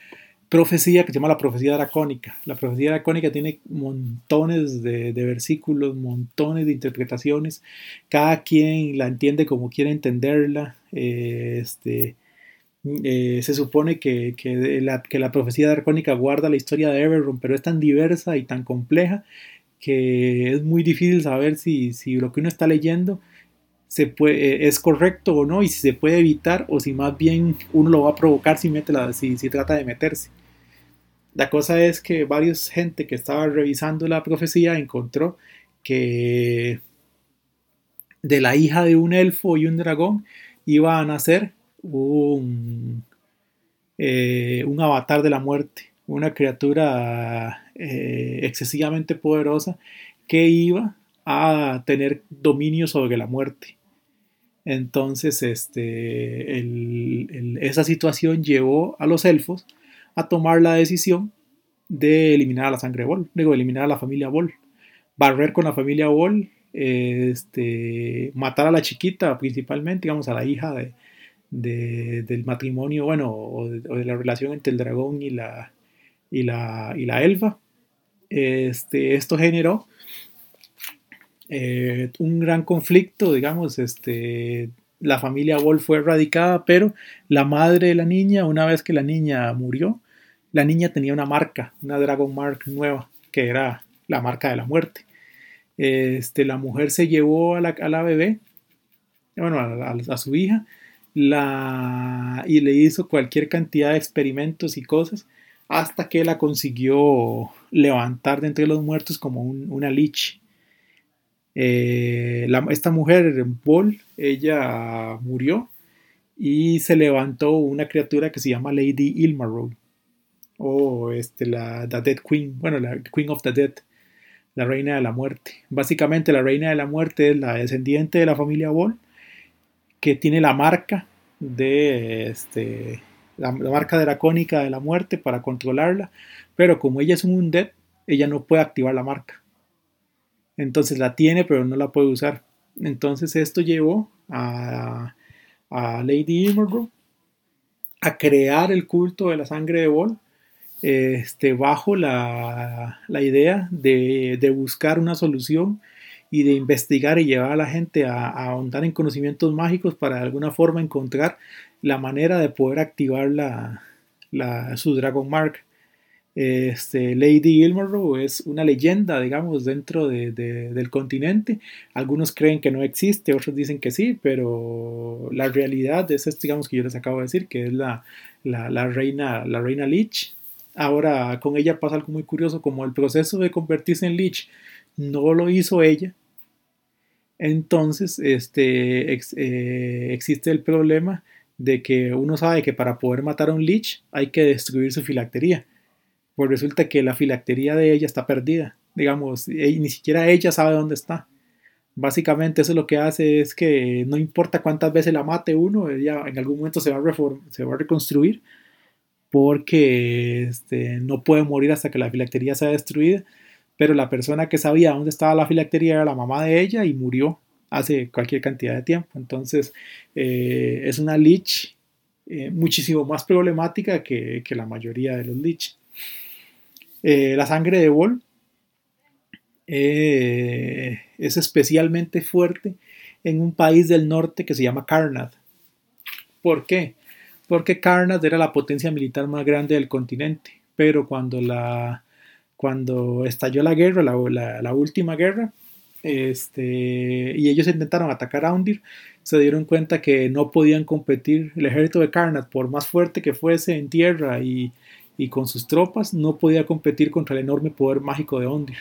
profecía que se llama la profecía dracónica. La profecía dracónica tiene montones de, de, versículos, montones de interpretaciones. Cada quien la entiende como quiere entenderla. Eh, este, eh, se supone que, que, la, que, la, profecía dracónica guarda la historia de Everron, pero es tan diversa y tan compleja que es muy difícil saber si, si lo que uno está leyendo se puede, eh, es correcto o no y si se puede evitar o si más bien uno lo va a provocar si, mete la, si, si trata de meterse. La cosa es que varios gente que estaba revisando la profecía encontró que de la hija de un elfo y un dragón iba a nacer un, eh, un avatar de la muerte, una criatura eh, excesivamente poderosa que iba a tener dominio sobre la muerte. Entonces, este, esa situación llevó a los elfos a tomar la decisión de eliminar a la sangre Bol, digo, eliminar a la familia Bol, barrer con la familia Bol, este, matar a la chiquita principalmente, digamos, a la hija de, de, del matrimonio, bueno, o de, la relación entre el dragón y la, y la, y la elfa. Este, esto generó eh, un gran conflicto, digamos, este, la familia Wolf fue erradicada, pero la madre de la niña, una vez que la niña murió, la niña tenía una marca, una Dragon Mark nueva, que era la marca de la muerte. Este, la mujer se llevó a la, a la bebé, bueno, a su hija, la, y le hizo cualquier cantidad de experimentos y cosas hasta que la consiguió levantar de entre los muertos como un, una lich. Eh, esta mujer, Ball, ella murió y se levantó una criatura que se llama Lady Ilmarrow o este, la Dead Queen, bueno, la Queen of the Dead, la reina de la muerte. Básicamente la reina de la muerte es la descendiente de la familia Ball que tiene la marca de este, la, la, marca de la muerte para controlarla, pero como ella es un undead, ella no puede activar la marca. Entonces la tiene, pero no la puede usar. Entonces esto llevó a, Lady Immergrove a crear el culto de la sangre de Bol este, bajo la, la idea de, de, buscar una solución y de investigar y llevar a la gente a, a, ahondar en conocimientos mágicos para de alguna forma encontrar la manera de poder activar la, la, su Dragon Mark. Este, Lady Ilmarrow es una leyenda, digamos, dentro de, de, del continente. Algunos creen que no existe, otros dicen que sí, pero la realidad es digamos, que yo les acabo de decir, que es la, la, la reina, la reina Lich. Ahora, con ella pasa algo muy curioso, como el proceso de convertirse en Lich no lo hizo ella, entonces este, eh, existe el problema de que uno sabe que para poder matar a un Lich hay que destruir su filactería. Pues resulta que la filactería de ella está perdida. Digamos, y ni siquiera ella sabe dónde está. Básicamente eso lo que hace es que no importa cuántas veces la mate uno, ella en algún momento se va a, se va a reconstruir porque este, no puede morir hasta que la filactería sea destruida. Pero la persona que sabía dónde estaba la filactería era la mamá de ella y murió hace cualquier cantidad de tiempo. Entonces eh, es una lich eh, muchísimo más problemática que, la mayoría de los lich. Eh, la sangre de Vol es especialmente fuerte en un país del norte que se llama Karnat. ¿Por qué? Porque Karnat era la potencia militar más grande del continente, pero cuando, la, cuando estalló la guerra, la última guerra, este, y ellos intentaron atacar a Undir, se dieron cuenta que no podían competir. El ejército de Karnat, por más fuerte que fuese en tierra y, con sus tropas, no podía competir contra el enorme poder mágico de Undir.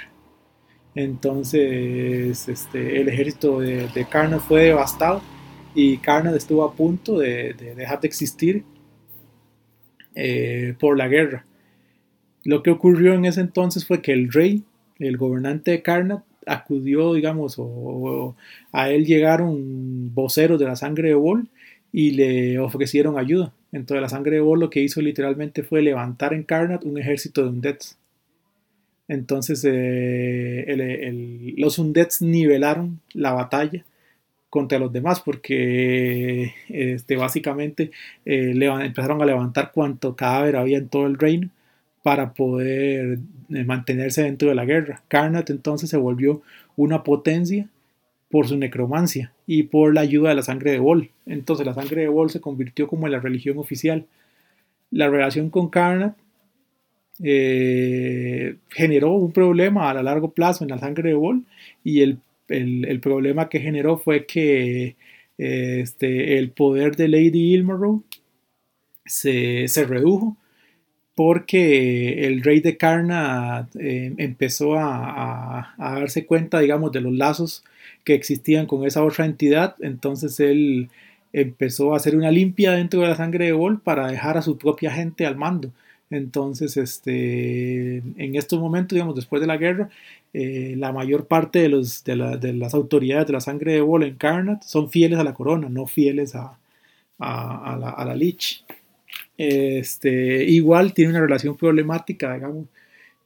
Entonces, este, el ejército de, de, fue devastado y Karnat estuvo a punto de, dejar de existir eh, por la guerra. Lo que ocurrió en ese entonces fue que el rey, el gobernante de Karnat, acudió, digamos, o, a él llegaron voceros de la sangre de Bol y le ofrecieron ayuda. Entonces la sangre de Bol lo que hizo literalmente fue levantar en Karnat un ejército de Undets. Entonces eh, los Undets nivelaron la batalla contra los demás porque este, básicamente eh, empezaron a levantar cuanto cadáver había en todo el reino para poder eh, mantenerse dentro de la guerra. Karnat entonces se volvió una potencia por su necromancia y por la ayuda de la sangre de Bol. Entonces la sangre de Bol se convirtió como en la religión oficial. La relación con Karnat eh, generó un problema a largo plazo en la sangre de Bol y el, problema que generó fue que este, el poder de Lady Ilmarrow se, se redujo porque el rey de Karna eh, empezó a, darse cuenta, digamos, de los lazos que existían con esa otra entidad, entonces él empezó a hacer una limpia dentro de la sangre de Bol para dejar a su propia gente al mando. Entonces, este, en estos momentos, digamos, después de la guerra, eh, la mayor parte de, las autoridades de la sangre de Bol en Karnat son fieles a la corona, no fieles a, la, la Lich. Este, igual tiene una relación problemática, digamos.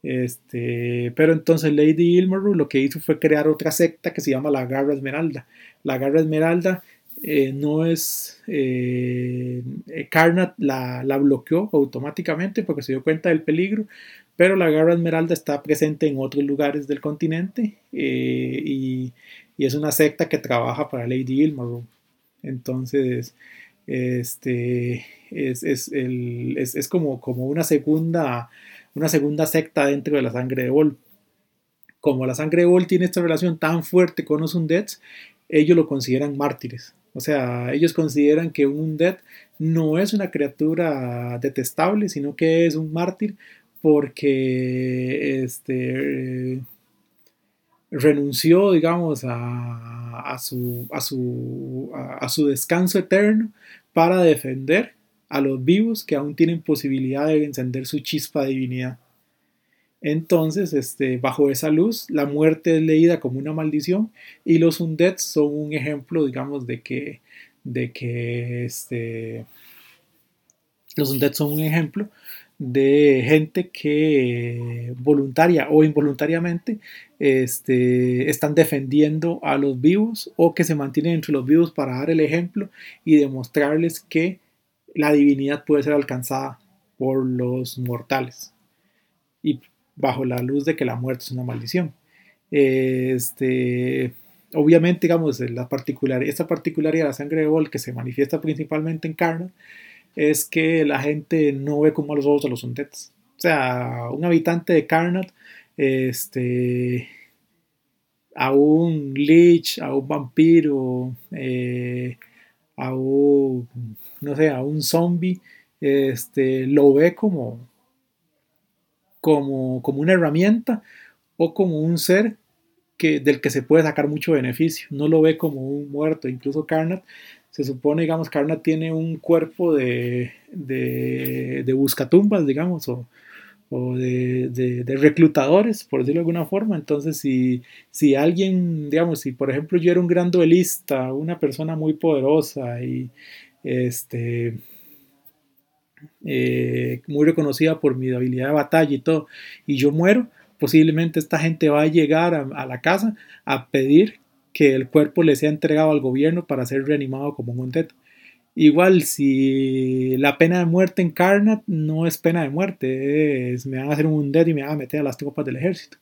Este, pero entonces Lady Ilmaru lo que hizo fue crear otra secta que se llama la Garra Esmeralda. La Garra Esmeralda eh, no es. Eh, Karnat la, bloqueó automáticamente porque se dio cuenta del peligro, pero la Garra Esmeralda está presente en otros lugares del continente eh, y, y, es una secta que trabaja para Lady Ilmaru. Entonces, este, es, es, es, es como, como una, segunda, una segunda secta dentro de la sangre de Bol. Como la sangre de Bol tiene esta relación tan fuerte con los Undeads, ellos lo consideran mártires. O sea, ellos consideran que un Undead no es una criatura detestable, sino que es un mártir porque este, renunció, digamos, a, a, su, a, su, a, su, descanso eterno para defender a los vivos que aún tienen posibilidad de encender su chispa de divinidad. Entonces, este, bajo esa luz, la muerte es leída como una maldición y los undeads son un ejemplo, digamos, de que, de que este, los undeads son un ejemplo de gente que voluntaria o involuntariamente este, están defendiendo a los vivos o que se mantienen entre los vivos para dar el ejemplo y demostrarles que la divinidad puede ser alcanzada por los mortales y bajo la luz de que la muerte es una maldición. Este, obviamente, digamos, la particular, esta particularidad de la sangre de Bol que se manifiesta principalmente en carne es que la gente no ve como a los ojos a los undeads. O sea, un habitante de Karnat, este, a un lich, a un vampiro, eh, a un, no sé, a un zombie, este, lo ve como, como, como una herramienta o como un ser que, del que se puede sacar mucho beneficio. No lo ve como un muerto. Incluso Karnat, se supone, digamos, Karnat tiene un cuerpo de, de, de buscatumbas, digamos, o, o de, de, de, reclutadores, por decirlo de alguna forma. Entonces, si, si alguien, digamos, si por ejemplo yo era un gran duelista, una persona muy poderosa y este, eh, muy reconocida por mi habilidad de batalla y todo, y yo muero, posiblemente esta gente va a llegar a, a la casa a pedir que el cuerpo le sea entregado al gobierno para ser reanimado como un teto. Igual, si la pena de muerte en Karnat no es pena de muerte, es, me van a hacer un dead y me van a meter a las tropas del ejército.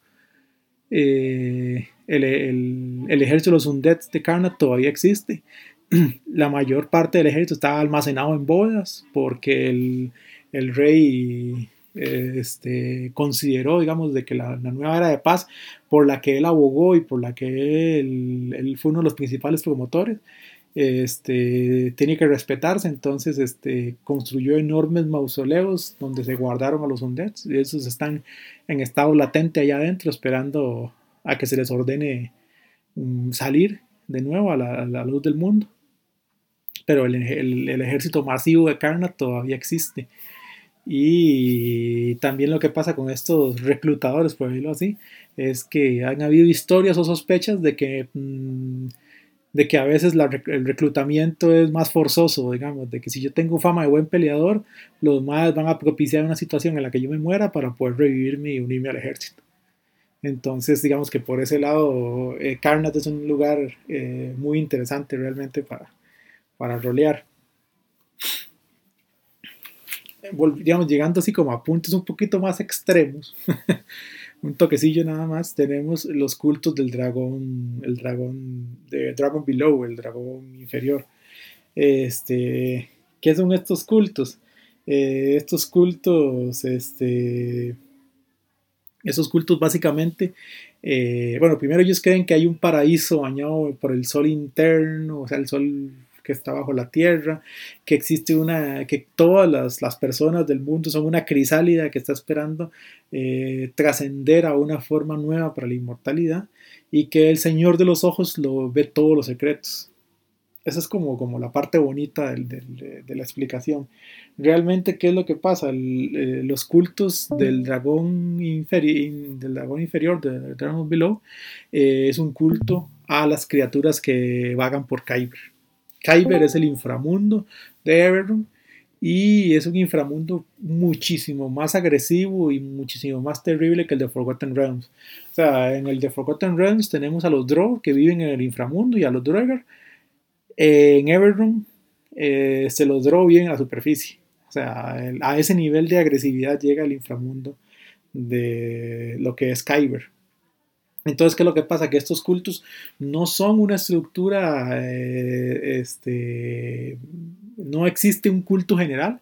Eh, el, el, el, ejército de los Undeads de Karnat todavía existe. <clears throat> La mayor parte del ejército está almacenado en bodas porque el, el rey eh, este, consideró, digamos, de que la, nueva era de paz por la que él abogó y por la que él, fue uno de los principales promotores, este, tiene que respetarse, entonces este, construyó enormes mausoleos donde se guardaron a los undeads y esos están en estado latente allá adentro esperando a que se les ordene um, salir de nuevo a la, luz del mundo. Pero el, el, ejército masivo de Karnak todavía existe. Y también lo que pasa con estos reclutadores, por decirlo así, es que han habido historias o sospechas de que mmm, de que a veces la, el reclutamiento es más forzoso, digamos, de que si yo tengo fama de buen peleador, los más van a propiciar una situación en la que yo me muera para poder revivirme y unirme al ejército. Entonces, digamos que por ese lado, eh, Karnat es un lugar eh, muy interesante realmente para, para rolear. Digamos, llegando así como a puntos un poquito más extremos. <laughs> un toquecillo nada más, tenemos los cultos del dragón, el dragón de Dragon Below, el dragón inferior. Este, ¿qué son estos cultos? Eh, estos cultos, este, esos cultos básicamente, eh, bueno, primero ellos creen que hay un paraíso bañado por el sol interno, o sea, el sol que está bajo la tierra, que existe una, que todas las, las personas del mundo son una crisálida que está esperando eh, trascender a una forma nueva para la inmortalidad y que el Señor de los ojos lo ve todos los secretos. Esa es como, como la parte bonita de la explicación. Realmente, ¿qué es lo que pasa? Eh, los cultos del dragón, inferi del dragón inferior, del Dragon Below, eh, es un culto a las criaturas que vagan por Kyber. Kyber es el inframundo de Everon y es un inframundo muchísimo más agresivo y muchísimo más terrible que el de Forgotten Realms. O sea, en el de Forgotten Realms tenemos a los Drow que viven en el inframundo y a los Draegar. En Everon eh, se los Drow viven a la superficie. O sea, el, a ese nivel de agresividad llega el inframundo de lo que es Kyber. Entonces, ¿qué es lo que pasa? Que estos cultos no son una estructura, eh, este, no existe un culto general,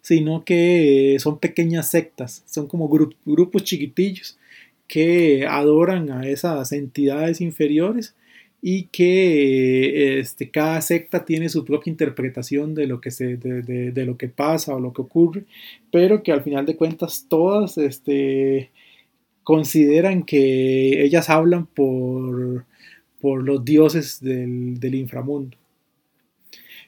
sino que son pequeñas sectas, son como gru grupos chiquitillos que adoran a esas entidades inferiores y que este, cada secta tiene su propia interpretación de lo que pasa o lo que ocurre, pero que al final de cuentas todas este, consideran que ellas hablan por, por los dioses del, del inframundo.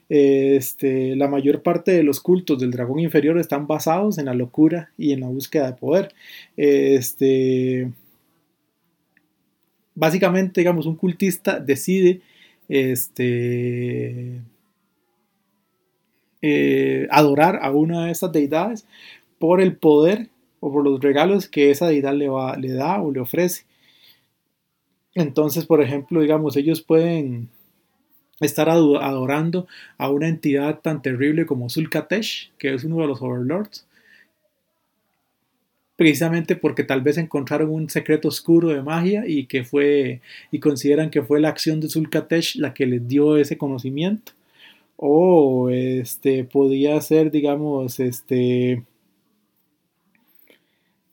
Este, la mayor parte de los cultos del dragón inferior están basados en la locura y en la búsqueda de poder. Este, básicamente, digamos, un cultista decide este, eh, adorar a una de estas deidades por el poder o por los regalos que esa deidad le, va, le da o le ofrece. Entonces, por ejemplo, digamos, ellos pueden estar adorando a una entidad tan terrible como Zulkatesh, que es uno de los Overlords, precisamente porque tal vez encontraron un secreto oscuro de magia y que fue y consideran que fue la acción de Zulkatesh la que les dio ese conocimiento o este podía ser digamos este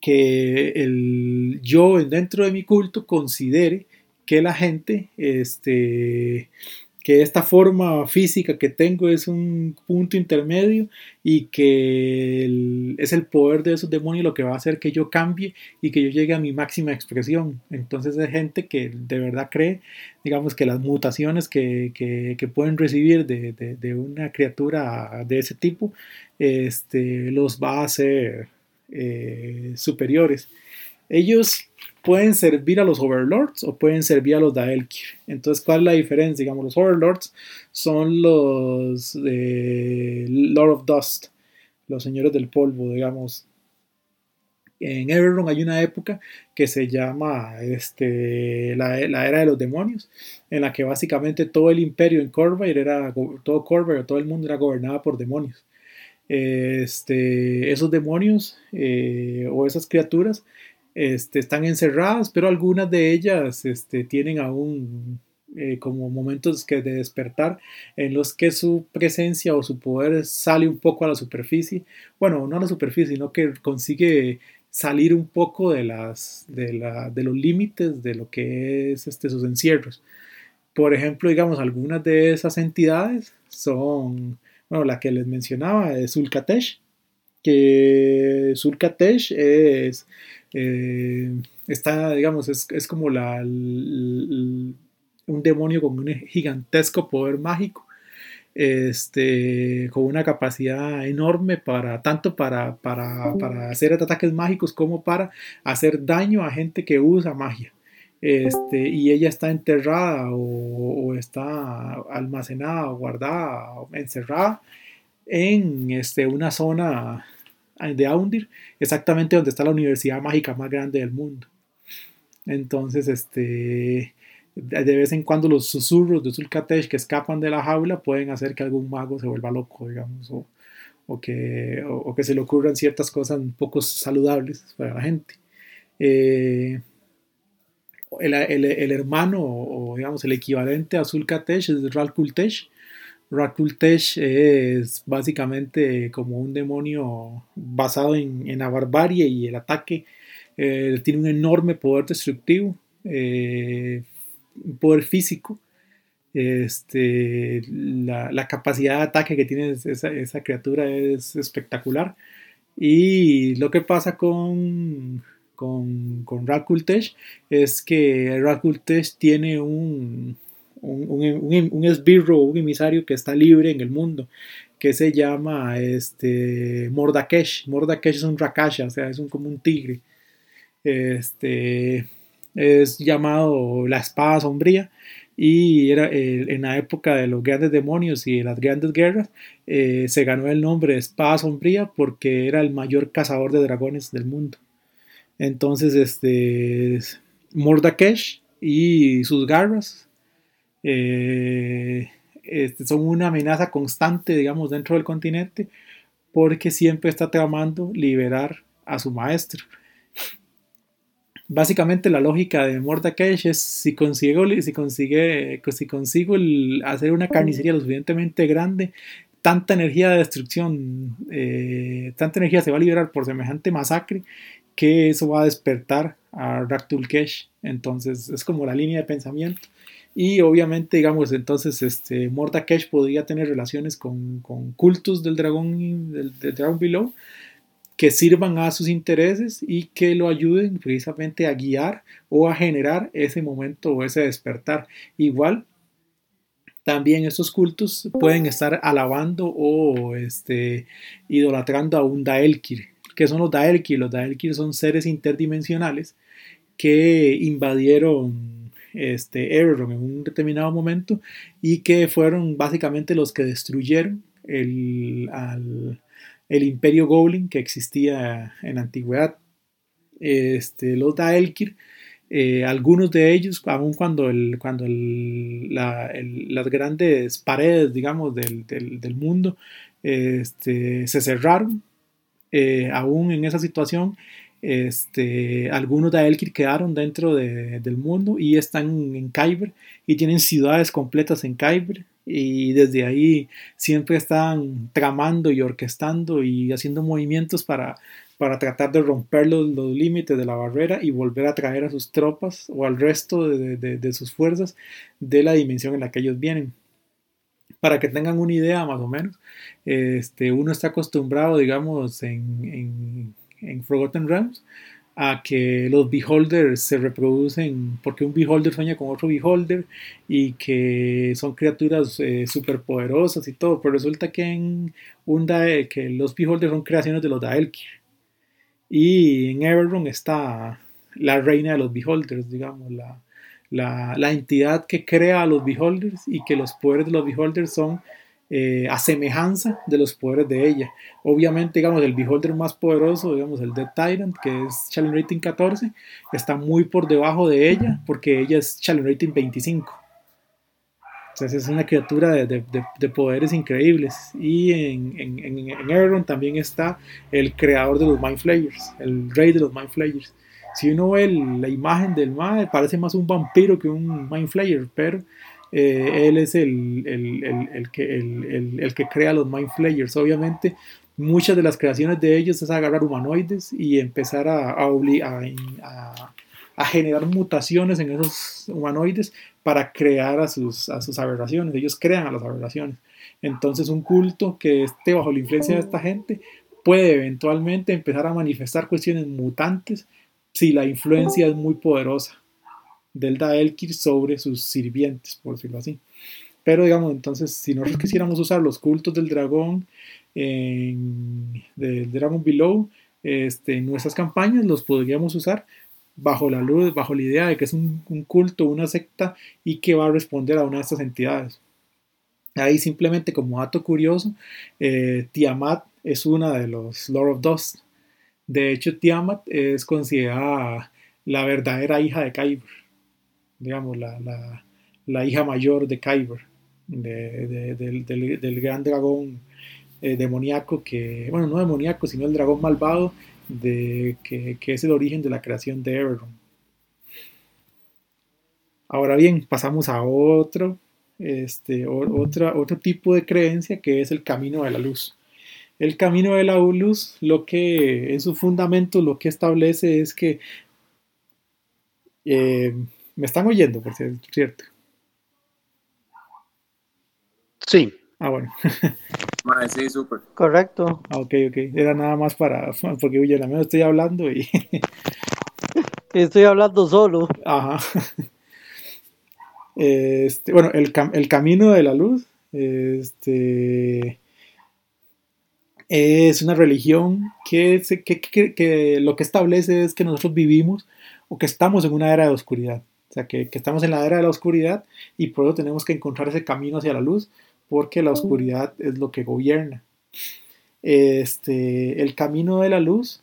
que el yo dentro de mi culto considere que la gente este que esta forma física que tengo es un punto intermedio y que es el poder de esos demonios lo que va a hacer que yo cambie y que yo llegue a mi máxima expresión. Entonces hay gente que de verdad cree, digamos, que las mutaciones que, que, pueden recibir de, de, una criatura de ese tipo este, los va a hacer eh, superiores. Ellos pueden servir a los Overlords o pueden servir a los Daelkir. Entonces, ¿cuál es la diferencia? Digamos, los Overlords son los Lord of Dust, los señores del polvo, digamos. En Everron hay una época que se llama este, la, era de los demonios, en la que básicamente todo el imperio en Corvair era, todo Corvair, todo el mundo era gobernado por demonios. Este, esos demonios eh, o esas criaturas este, están encerradas, pero algunas de ellas este, tienen aún eh, como momentos que de despertar en los que su presencia o su poder sale un poco a la superficie. Bueno, no a la superficie, sino que consigue salir un poco de, las, de, la, de los límites de lo que es este, sus encierros. Por ejemplo, digamos, algunas de esas entidades son, bueno, la que les mencionaba es Zulkatesh, que Zulkatesh es eh, está, digamos, es, es como la, un demonio con un gigantesco poder mágico, este, con una capacidad enorme para tanto para, para, para, hacer ataques mágicos como para hacer daño a gente que usa magia. Este, y ella está enterrada o, o está almacenada o guardada o encerrada en este, una zona de Aundir, exactamente donde está la universidad mágica más grande del mundo. Entonces, este, de vez en cuando los susurros de Zulkatesh que escapan de la jaula pueden hacer que algún mago se vuelva loco, digamos, o, que, o, que se le ocurran ciertas cosas poco saludables para la gente. Eh, el, hermano, o digamos el equivalente a Zulkatesh es Ralkultesh, Rakultesh es básicamente como un demonio basado en, la barbarie y el ataque. Eh, tiene un enorme poder destructivo, eh, poder físico. Este, la, capacidad de ataque que tiene esa, criatura es espectacular. Y lo que pasa con, con, Rakultesh es que Rakultesh tiene un, un, un, esbirro un emisario que está libre en el mundo, que se llama este, Mordakesh. Mordakesh es un rakasha, o sea, es un, como un tigre. Este, es llamado la espada sombría y era en la época de los grandes demonios y de las grandes guerras eh, se ganó el nombre de espada sombría porque era el mayor cazador de dragones del mundo entonces este Mordakesh y sus garras eh, este, son una amenaza constante, digamos, dentro del continente, porque siempre está tramando liberar a su maestro. Básicamente la lógica de Mordecai es si consigo, si consigue, si consigo hacer una carnicería lo suficientemente grande, tanta energía de destrucción, eh, tanta energía se va a liberar por semejante masacre que eso va a despertar a Raktul Kesh. Entonces es como la línea de pensamiento. Y obviamente, digamos, entonces este, Mordakesh podría tener relaciones con, cultos del dragón, del dragón below que sirvan a sus intereses y que lo ayuden precisamente a guiar o a generar ese momento o ese despertar. Igual, también estos cultos pueden estar alabando o este, idolatrando a un Daelkir. Que son los Daelkir? Los Daelkir son seres interdimensionales que invadieron este, en un determinado momento y que fueron básicamente los que destruyeron el, el imperio Goblin que existía en la antigüedad. Este, los Daelkir, eh, algunos de ellos, aun cuando, el, cuando las grandes paredes, digamos, del, del, mundo este, se cerraron, eh, aún en esa situación, este, algunos de Elkir quedaron dentro del mundo y están en Kyber y tienen ciudades completas en Kyber y desde ahí siempre están tramando y orquestando y haciendo movimientos para, para tratar de romper los, límites de la barrera y volver a traer a sus tropas o al resto de, sus fuerzas de la dimensión en la que ellos vienen. Para que tengan una idea más o menos, este, uno está acostumbrado, digamos, en, en, en Forgotten Realms, a que los beholders se reproducen porque un beholder sueña con otro beholder y que son criaturas eh, superpoderosas y todo, pero resulta que en un Dae, que los beholders son creaciones de los Daelkir. Y en Everron está la reina de los beholders, digamos, la, la, la entidad que crea a los beholders y que los poderes de los beholders son eh, a semejanza de los poderes de ella. Obviamente, digamos, el beholder más poderoso, digamos, el Dead Tyrant, que es Challenge Rating 14, está muy por debajo de ella, porque ella es Challenge Rating 25. Entonces es una criatura de, de, de poderes increíbles. Y en, en, en, en también está el creador de los Mind Flayers, el rey de los Mind Flayers. Si uno ve la imagen del Mae, parece más un vampiro que un Mind Flayer, pero eh, él es el, el, el, que, el, que crea los Mind Flayers. Obviamente, muchas de las creaciones de ellos es agarrar humanoides y empezar a, a, a, generar mutaciones en esos humanoides para crear a sus, a sus aberraciones. Ellos crean a las aberraciones. Entonces, un culto que esté bajo la influencia de esta gente puede eventualmente empezar a manifestar cuestiones mutantes si la influencia es muy poderosa del Daelkir sobre sus sirvientes, por decirlo así. Pero digamos, entonces, si nosotros quisiéramos usar los cultos del dragón, del Dragon Below, este, en nuestras campañas, los podríamos usar bajo la luz, bajo la idea de que es un, un, culto, una secta y que va a responder a una de estas entidades. Ahí simplemente como dato curioso, eh, Tiamat es una de los Lord of Dust. De hecho, Tiamat es considerada la verdadera hija de Kyber digamos, la, la, hija mayor de Kyber, de, de, del, del, gran dragón eh, demoníaco que, bueno, no demoníaco, sino el dragón malvado, de, que, que, es el origen de la creación de Everon. Ahora bien, pasamos a otro, este, otro tipo de creencia que es el camino de la luz. El camino de la luz, lo que en su fundamento lo que establece es que eh, ¿Me están oyendo, por cierto? Sí. Ah, bueno. <laughs> sí, súper. Correcto. Ah, ok, ok. Era nada más para. <laughs> Porque, oye, la estoy hablando y. <laughs> estoy hablando solo. Ajá. Este, bueno, el, el camino de la luz. Este es una religión que, que, que, lo que establece es que nosotros vivimos o que estamos en una era de oscuridad. O sea, que, que, estamos en la era de la oscuridad y por eso tenemos que encontrar ese camino hacia la luz, porque la oscuridad es lo que gobierna. Este, el camino de la luz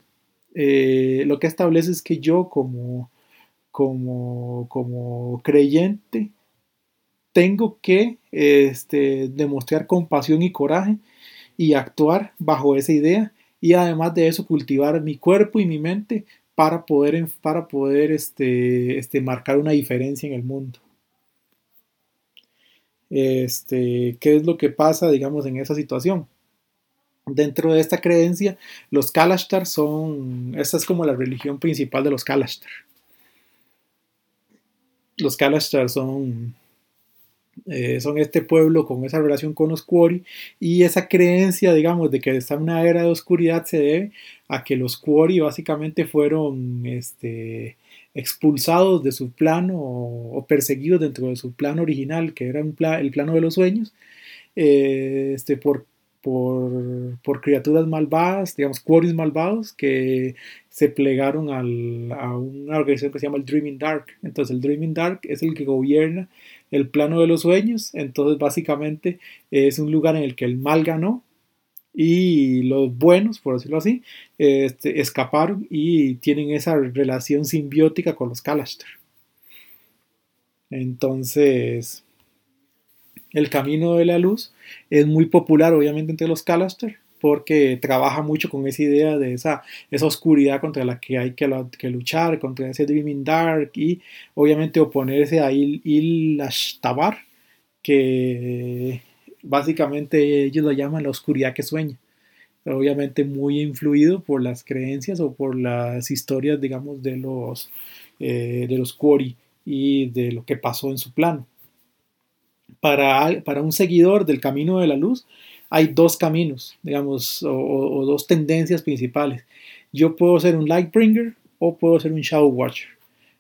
eh, lo que establece es que yo como, como, como creyente tengo que este, demostrar compasión y coraje y actuar bajo esa idea y además de eso cultivar mi cuerpo y mi mente para poder, para poder este, este, marcar una diferencia en el mundo. Este, ¿Qué es lo que pasa, digamos, en esa situación? Dentro de esta creencia, los Kalashtar son, esta es como la religión principal de los Kalashtar. Los Kalashtar son eh, son este pueblo con esa relación con los Quori y esa creencia, digamos, de que está una era de oscuridad se debe a que los Quori básicamente fueron este, expulsados de su plano o, o, perseguidos dentro de su plano original, que era un pla el plano de los sueños, eh, este, por, por, por, criaturas malvadas, digamos, Quaris malvados, que se plegaron al, a una organización que se llama el Dreaming Dark. Entonces el Dreaming Dark es el que gobierna el plano de los sueños, entonces básicamente es un lugar en el que el mal ganó y los buenos, por decirlo así, este, escaparon y tienen esa relación simbiótica con los Kalashtar. Entonces, el camino de la luz es muy popular obviamente entre los Kalashtar porque trabaja mucho con esa idea de esa, esa oscuridad contra la que hay que, que luchar, contra ese Dreaming Dark y obviamente oponerse a Il, Il Ashtabar, que básicamente ellos lo llaman la oscuridad que sueña. Obviamente muy influido por las creencias o por las historias, digamos, de los, eh, de los Quori y de lo que pasó en su plano. para, para un seguidor del camino de la luz, hay dos caminos, digamos, o, dos tendencias principales. Yo puedo ser un Lightbringer o puedo ser un Shadow Watcher.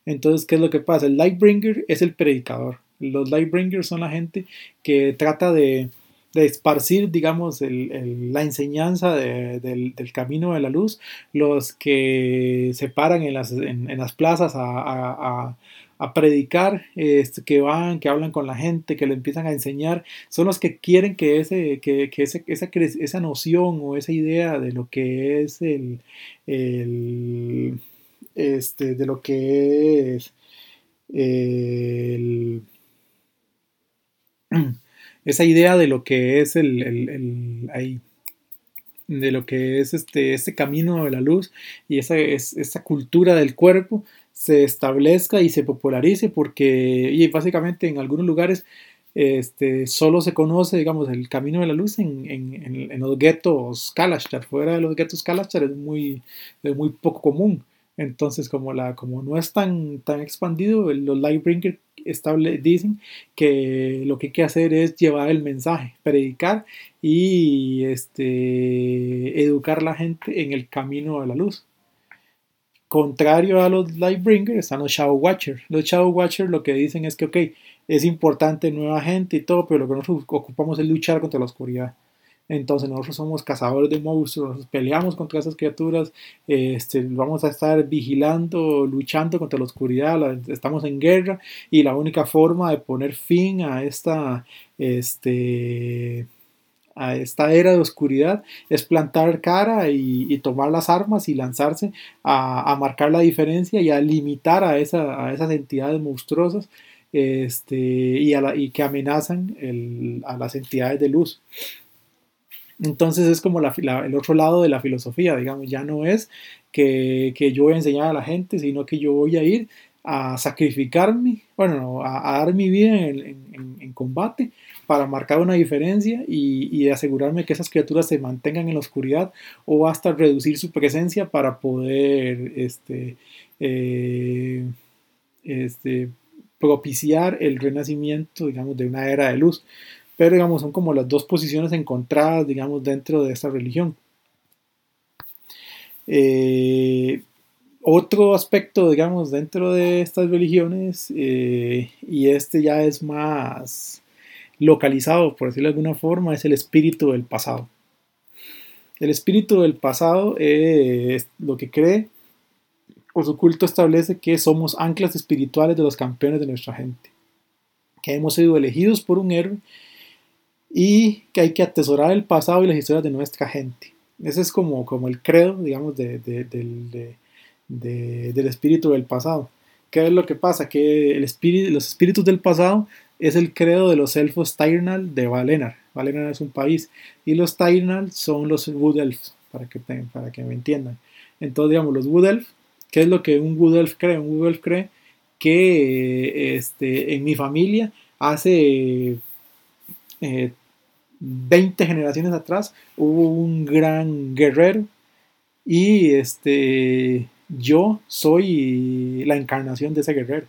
Entonces, ¿qué es lo que pasa? El Lightbringer es el predicador. Los Lightbringers son la gente que trata de, de esparcir, digamos, la enseñanza de- del, camino de la luz. Los que se paran en las, en, las plazas a- a predicar, este, que van, que hablan con la gente, que le empiezan a enseñar, son los que quieren que, ese, que, que ese- esa, esa noción o esa idea de lo que es el, este, de lo que es el- <clears throat> esa idea de lo que es el, el- ahí, de lo que es este, este camino de la luz y esa, es, esa cultura del cuerpo se establezca y se popularice porque y básicamente en algunos lugares este, solo se conoce, digamos, el camino de la luz en, en- los guetos Kalashtar. Fuera de los guetos Kalashtar es muy, es muy poco común. Entonces, como, la, como no es tan, tan expandido, los Lightbringer estable, dicen que lo que hay que hacer es llevar el mensaje, predicar y este, educar a la gente en el camino de la luz. Contrario a los Lightbringer están los Shadow Watcher. Los Shadow Watcher lo que dicen es que, ok, es importante nueva gente y todo, pero lo que nosotros ocupamos es luchar contra la oscuridad. Entonces nosotros somos cazadores de monstruos, peleamos contra esas criaturas, este, vamos a estar vigilando, luchando contra la oscuridad, estamos en guerra y la única forma de poner fin a esta, este, esta era de oscuridad es plantar cara y, tomar las armas y lanzarse a, marcar la diferencia y a limitar a, esa- a esas entidades monstruosas este, y, que amenazan a las entidades de luz. Entonces es como el otro lado de la filosofía, digamos, ya no es que, yo voy a enseñar a la gente, sino que yo voy a ir a sacrificarme, bueno, a, dar mi vida en combate para marcar una diferencia y, asegurarme que esas criaturas se mantengan en la oscuridad o hasta reducir su presencia para poder este, eh, este, propiciar el renacimiento, digamos, de una era de luz. Pero, digamos, son como las dos posiciones encontradas, digamos, dentro de esta religión. Eh, otro aspecto, digamos, dentro de estas religiones, eh, y este ya es más localizado, por decirlo de alguna forma, es el espíritu del pasado. El espíritu del pasado es lo que cree o su culto establece que somos anclas espirituales de los campeones de nuestra gente, que hemos sido elegidos por un héroe y que hay que atesorar el pasado y las historias de nuestra gente. Ese es como, como el credo, digamos, de- de- del espíritu del pasado. ¿Qué es lo que pasa? Que el espíritu, los espíritus del pasado es el credo de los elfos Tyrnal de Valenor. Valenor es un país y los Tyrnal son los Wood Elves, para que, para que me entiendan. Entonces, digamos, los Wood Elf, ¿qué es lo que un Wood Elf cree? Un Wood Elf cree que este, en mi familia hace eh, 20 generaciones atrás hubo un gran guerrero y este yo soy la encarnación de ese guerrero.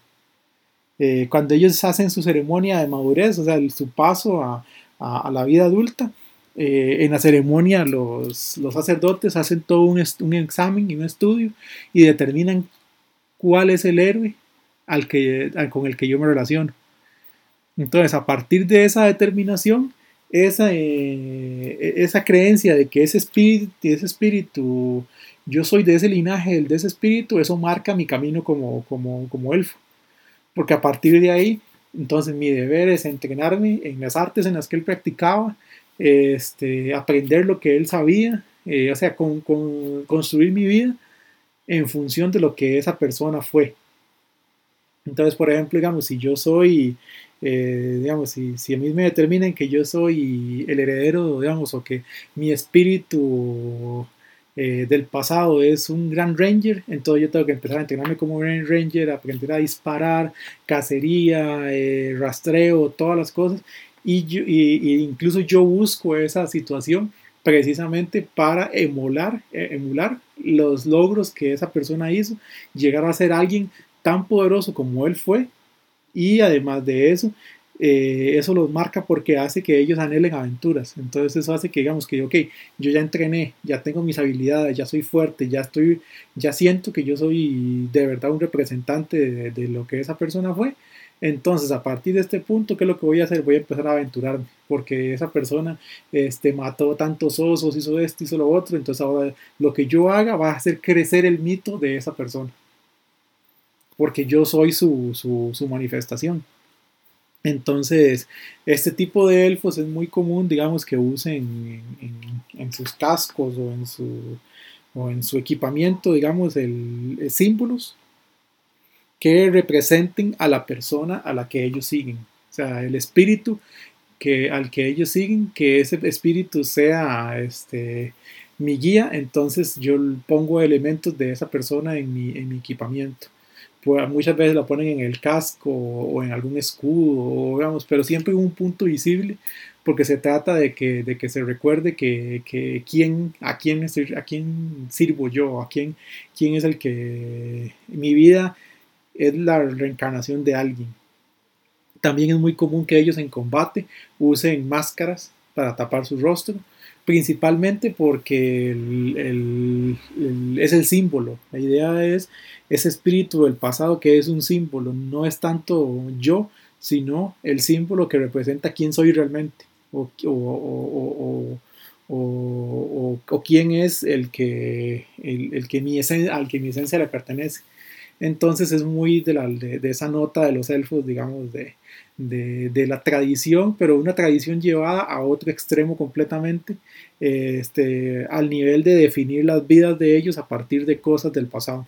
Eh, cuando ellos hacen su ceremonia de madurez, o sea, el- su paso a, a- a la vida adulta, eh, en la ceremonia los, los sacerdotes hacen todo un, un examen y un estudio y determinan cuál es el héroe al que, al- con el que yo me relaciono. Entonces, a partir de esa determinación, esa, eh, esa creencia de que ese espíritu, ese espíritu, yo soy de ese linaje, de ese espíritu, eso marca mi camino como, como, como elfo. Porque a partir de ahí, entonces mi deber es entrenarme en las artes en las que él practicaba, este, aprender lo que él sabía, eh, o sea, con, con- construir mi vida en función de lo que esa persona fue. Entonces, por ejemplo, digamos, si yo soy, eh, digamos, si, si a mí me determinan que yo soy el heredero, digamos, o que mi espíritu eh, del pasado es un gran ranger, entonces yo tengo que empezar a entrenarme como gran ranger, aprender a disparar, cacería, eh, rastreo, todas las cosas, y, yo- y- incluso yo busco esa situación precisamente para emular, eh, emular los logros que esa persona hizo, llegar a ser alguien tan poderoso como él fue y además de eso eh, eso los marca porque hace que ellos anhelen aventuras. Entonces eso hace que digamos que, ok, yo ya entrené, ya tengo mis habilidades, ya soy fuerte, ya estoy, ya siento que yo soy de verdad un representante de, lo que esa persona fue. Entonces, a partir de este punto, ¿qué es lo que voy a hacer? Voy a empezar a aventurarme, porque esa persona este, mató tantos osos, hizo esto, hizo lo otro, entonces ahora lo que yo haga va a hacer crecer el mito de esa persona, porque yo soy su, su manifestación. Entonces, este tipo de elfos es muy común, digamos, que usen en, sus cascos o en su, o en su equipamiento, digamos, el, el símbolos que representen a la persona a la que ellos siguen. O sea, el espíritu que, al que ellos siguen, que ese espíritu sea este, mi guía, entonces yo pongo elementos de esa persona en mi, en mi equipamiento. Pues muchas veces lo ponen en el casco o en algún escudo, digamos, pero siempre un punto visible, porque se trata de que, de que se recuerde que, que quién, a, quién a quién sirvo yo, a quién, quién es el que mi vida es la reencarnación de alguien. También es muy común que ellos en combate usen máscaras para tapar su rostro, principalmente porque el, es el símbolo. La idea es ese espíritu del pasado que es un símbolo, no es tanto yo, sino el símbolo que representa quién soy realmente o, o, o, o quién es el que, el, que mi esencia, al que mi esencia le pertenece. Entonces es muy de, de, esa nota de los elfos, digamos, de, la tradición, pero una tradición llevada a otro extremo completamente, este, al nivel de definir las vidas de ellos a partir de cosas del pasado.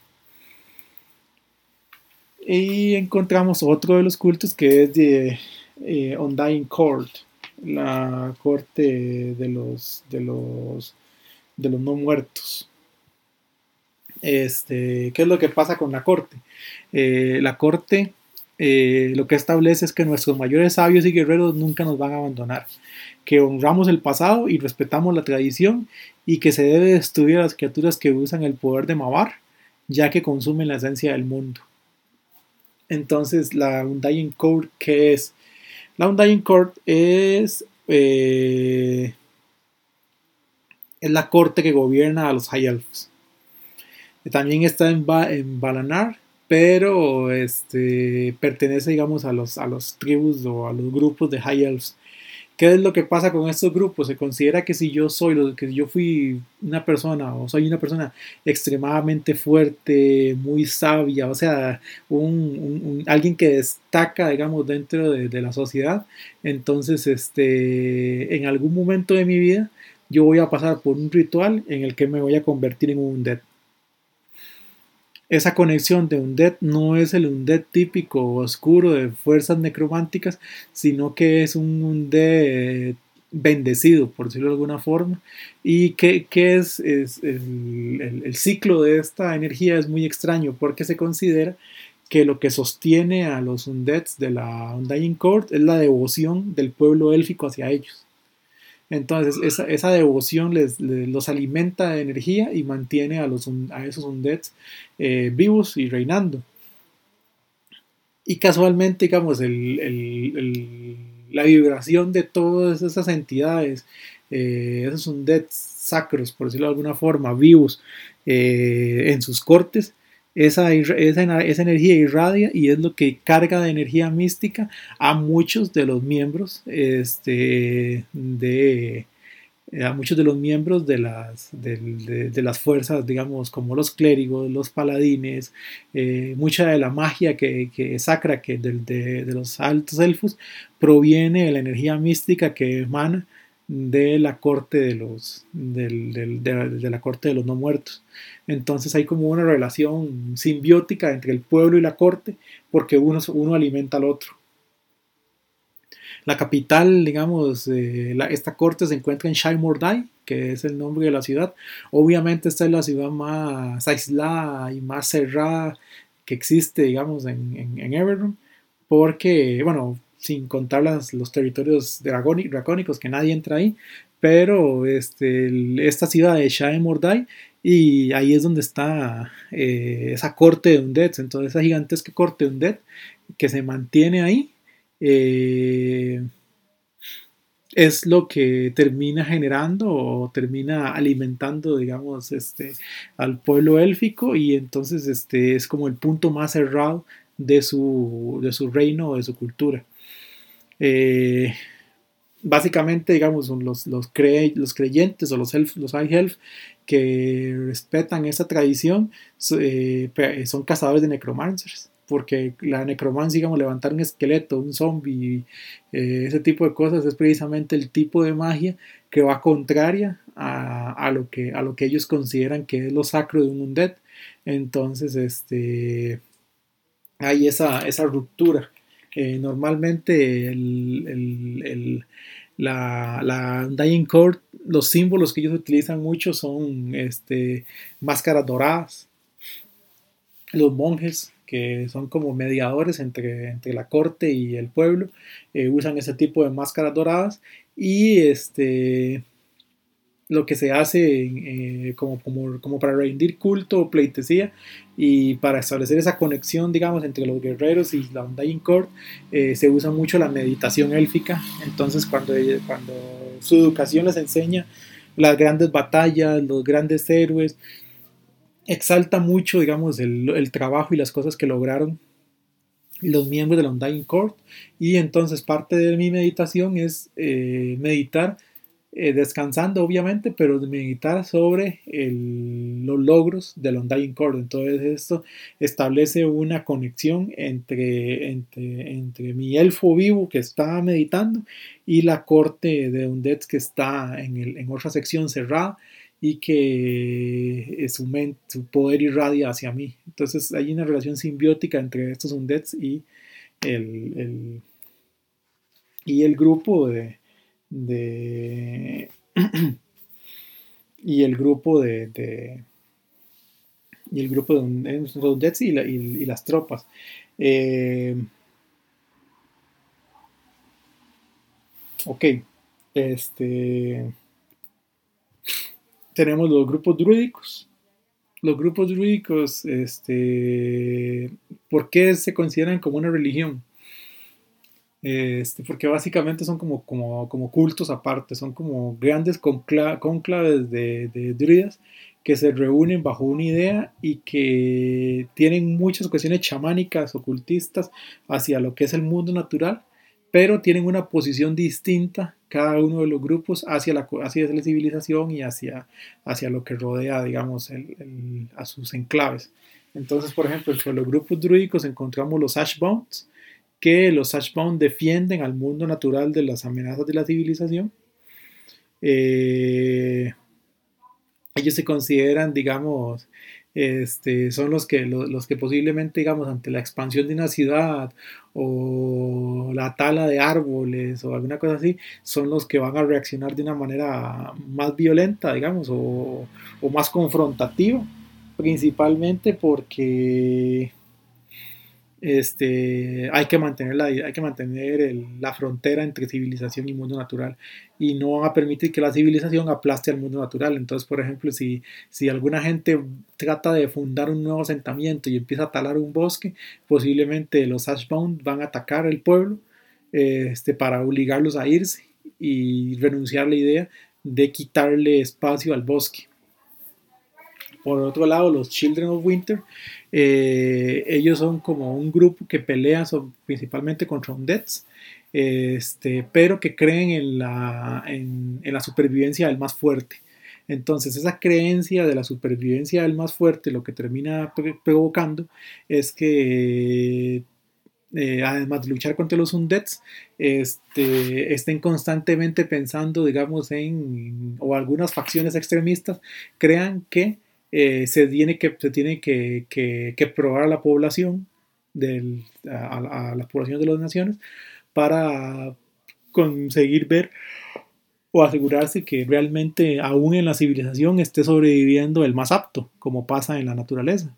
Y encontramos otro de los cultos que es de eh, Undying Court, la corte de los no muertos. Este, ¿Qué es lo que pasa con la corte? Eh, la corte eh, lo que establece es que nuestros mayores sabios y guerreros nunca nos van a abandonar, que honramos el pasado y respetamos la tradición y que se debe destruir a las criaturas que usan el poder de Mavar, ya que consumen la esencia del mundo. Entonces, la Undying Court, ¿qué es? La Undying Court es, eh, es la corte que gobierna a los High Elves. También está en, ba Balanar, pero este, pertenece, digamos, a los, tribus o a los grupos de High Elves. ¿Qué es lo que pasa con estos grupos? Se considera que si yo soy, que yo fui una persona o soy una persona extremadamente fuerte, muy sabia, o sea, alguien que destaca, digamos, dentro de, la sociedad, entonces, este, en algún momento de mi vida, yo voy a pasar por un ritual en el que me voy a convertir en un undead esa conexión de Undead no es el Undead típico oscuro de fuerzas necrománticas, sino que es un Undead bendecido, por decirlo de alguna forma. Y que, que es, el, el, ciclo de esta energía es muy extraño porque se considera que lo que sostiene a los Undeads de la Undying Court es la devoción del pueblo élfico hacia ellos. Entonces esa, devoción les, los alimenta de energía y mantiene a, los, a esos undeads eh, vivos y reinando. Y casualmente, digamos, el, la vibración de todas esas entidades, eh, esos undeads sacros, por decirlo de alguna forma, vivos eh, en sus cortes, esa, esa, esa, energía irradia y es lo que carga de energía mística a muchos de los miembros este, de a muchos de los miembros de las, de, de, las fuerzas, digamos, como los clérigos, los paladines, eh, mucha de la magia que, que sacra que de, de, los altos elfos proviene de la energía mística que emana de la corte de los de, la corte de los no muertos. Entonces hay como una relación simbiótica entre el pueblo y la corte porque uno, uno alimenta al otro. La capital digamos eh, esta corte se encuentra en Shai Mordai que es el nombre de la ciudad. Obviamente esta es la ciudad más aislada y más cerrada que existe digamos en, en, en Everton porque bueno sin contar los territorios dracónicos, que nadie entra ahí, pero este, esta ciudad de Shai Mordai, y ahí es donde está eh, esa corte de Undead, entonces esa gigantesca corte de Undead que se mantiene ahí, eh, es lo que termina generando o termina alimentando, digamos, este, al pueblo élfico y entonces este, es como el punto más cerrado de su, de su reino o de su cultura. Eh, básicamente, digamos, los, los, los creyentes o los, elf, los high elf que respetan esa tradición eh, son cazadores de necromancers porque la necromancia, digamos, levantar un esqueleto, un zombie, eh, ese tipo de cosas es precisamente el tipo de magia que va contraria a, a, lo, que, a lo que ellos consideran que es lo sacro de un undead. Entonces, este, hay esa, esa ruptura. Normalmente la, Dying Court, los símbolos que ellos utilizan mucho son este, máscaras doradas. Los monjes que son como mediadores entre, entre la corte y el pueblo, eh, usan ese tipo de máscaras doradas y este lo que se hace eh, como, como, como, para rendir culto o pleitesía y para establecer esa conexión, digamos, entre los guerreros y la Undying Court, eh, se usa mucho la meditación élfica. Entonces, cuando, cuando su educación les enseña las grandes batallas, los grandes héroes, exalta mucho, digamos, el, el, trabajo y las cosas que lograron los miembros de la Undying Court. Y entonces parte de mi meditación es eh, meditar, eh, descansando obviamente, pero meditar sobre los logros de la Undying Court. Entonces esto establece una conexión entre, mi elfo vivo que está meditando y la corte de Undeads que está en, otra sección cerrada y que su, mente, su poder irradia hacia mí. Entonces hay una relación simbiótica entre estos undeads y el grupo de, <clears throat> de y el grupo de, y el grupo de y, y las tropas. Eh, ok, este tenemos los grupos druídicos. Los grupos druídicos, este, ¿por qué se consideran como una religión? Este, porque básicamente son como, como, como cultos aparte, son como grandes conclaves de, de druidas que se reúnen bajo una idea y que tienen muchas cuestiones chamánicas, ocultistas, hacia lo que es el mundo natural, pero tienen una posición distinta cada uno de los grupos hacia la, hacia la civilización y hacia, hacia lo que rodea, digamos, el, el, a sus enclaves. Entonces, por ejemplo, entre los grupos druídicos encontramos los Ashbounds, que los Ashbound defienden al mundo natural de las amenazas de la civilización. Eh, ellos se consideran, digamos, este, son los que, los, los, que posiblemente, digamos, ante la expansión de una ciudad o la tala de árboles o alguna cosa así, son los que van a reaccionar de una manera más violenta, digamos, o, o más confrontativa, principalmente porque este, hay que mantener, la, hay que mantener la frontera entre civilización y mundo natural y no van a permitir que la civilización aplaste al mundo natural. Entonces, por ejemplo, si, si alguna gente trata de fundar un nuevo asentamiento y empieza a talar un bosque, posiblemente los Ashbound van a atacar el pueblo este, para obligarlos a irse y renunciar a la idea de quitarle espacio al bosque. Por otro lado, los Children of Winter, eh, ellos son como un grupo que pelea son, principalmente contra undeads, este, pero que creen en la, en, la supervivencia del más fuerte. Entonces, esa creencia de la supervivencia del más fuerte lo que termina provocando es que eh, además de luchar contra los undeads, este, estén constantemente pensando, digamos, en, o algunas facciones extremistas crean que eh, se tiene que, se tiene que, que, probar a la población, del, a, a, la población de las naciones, para conseguir ver o asegurarse que realmente aún en la civilización esté sobreviviendo el más apto, como pasa en la naturaleza.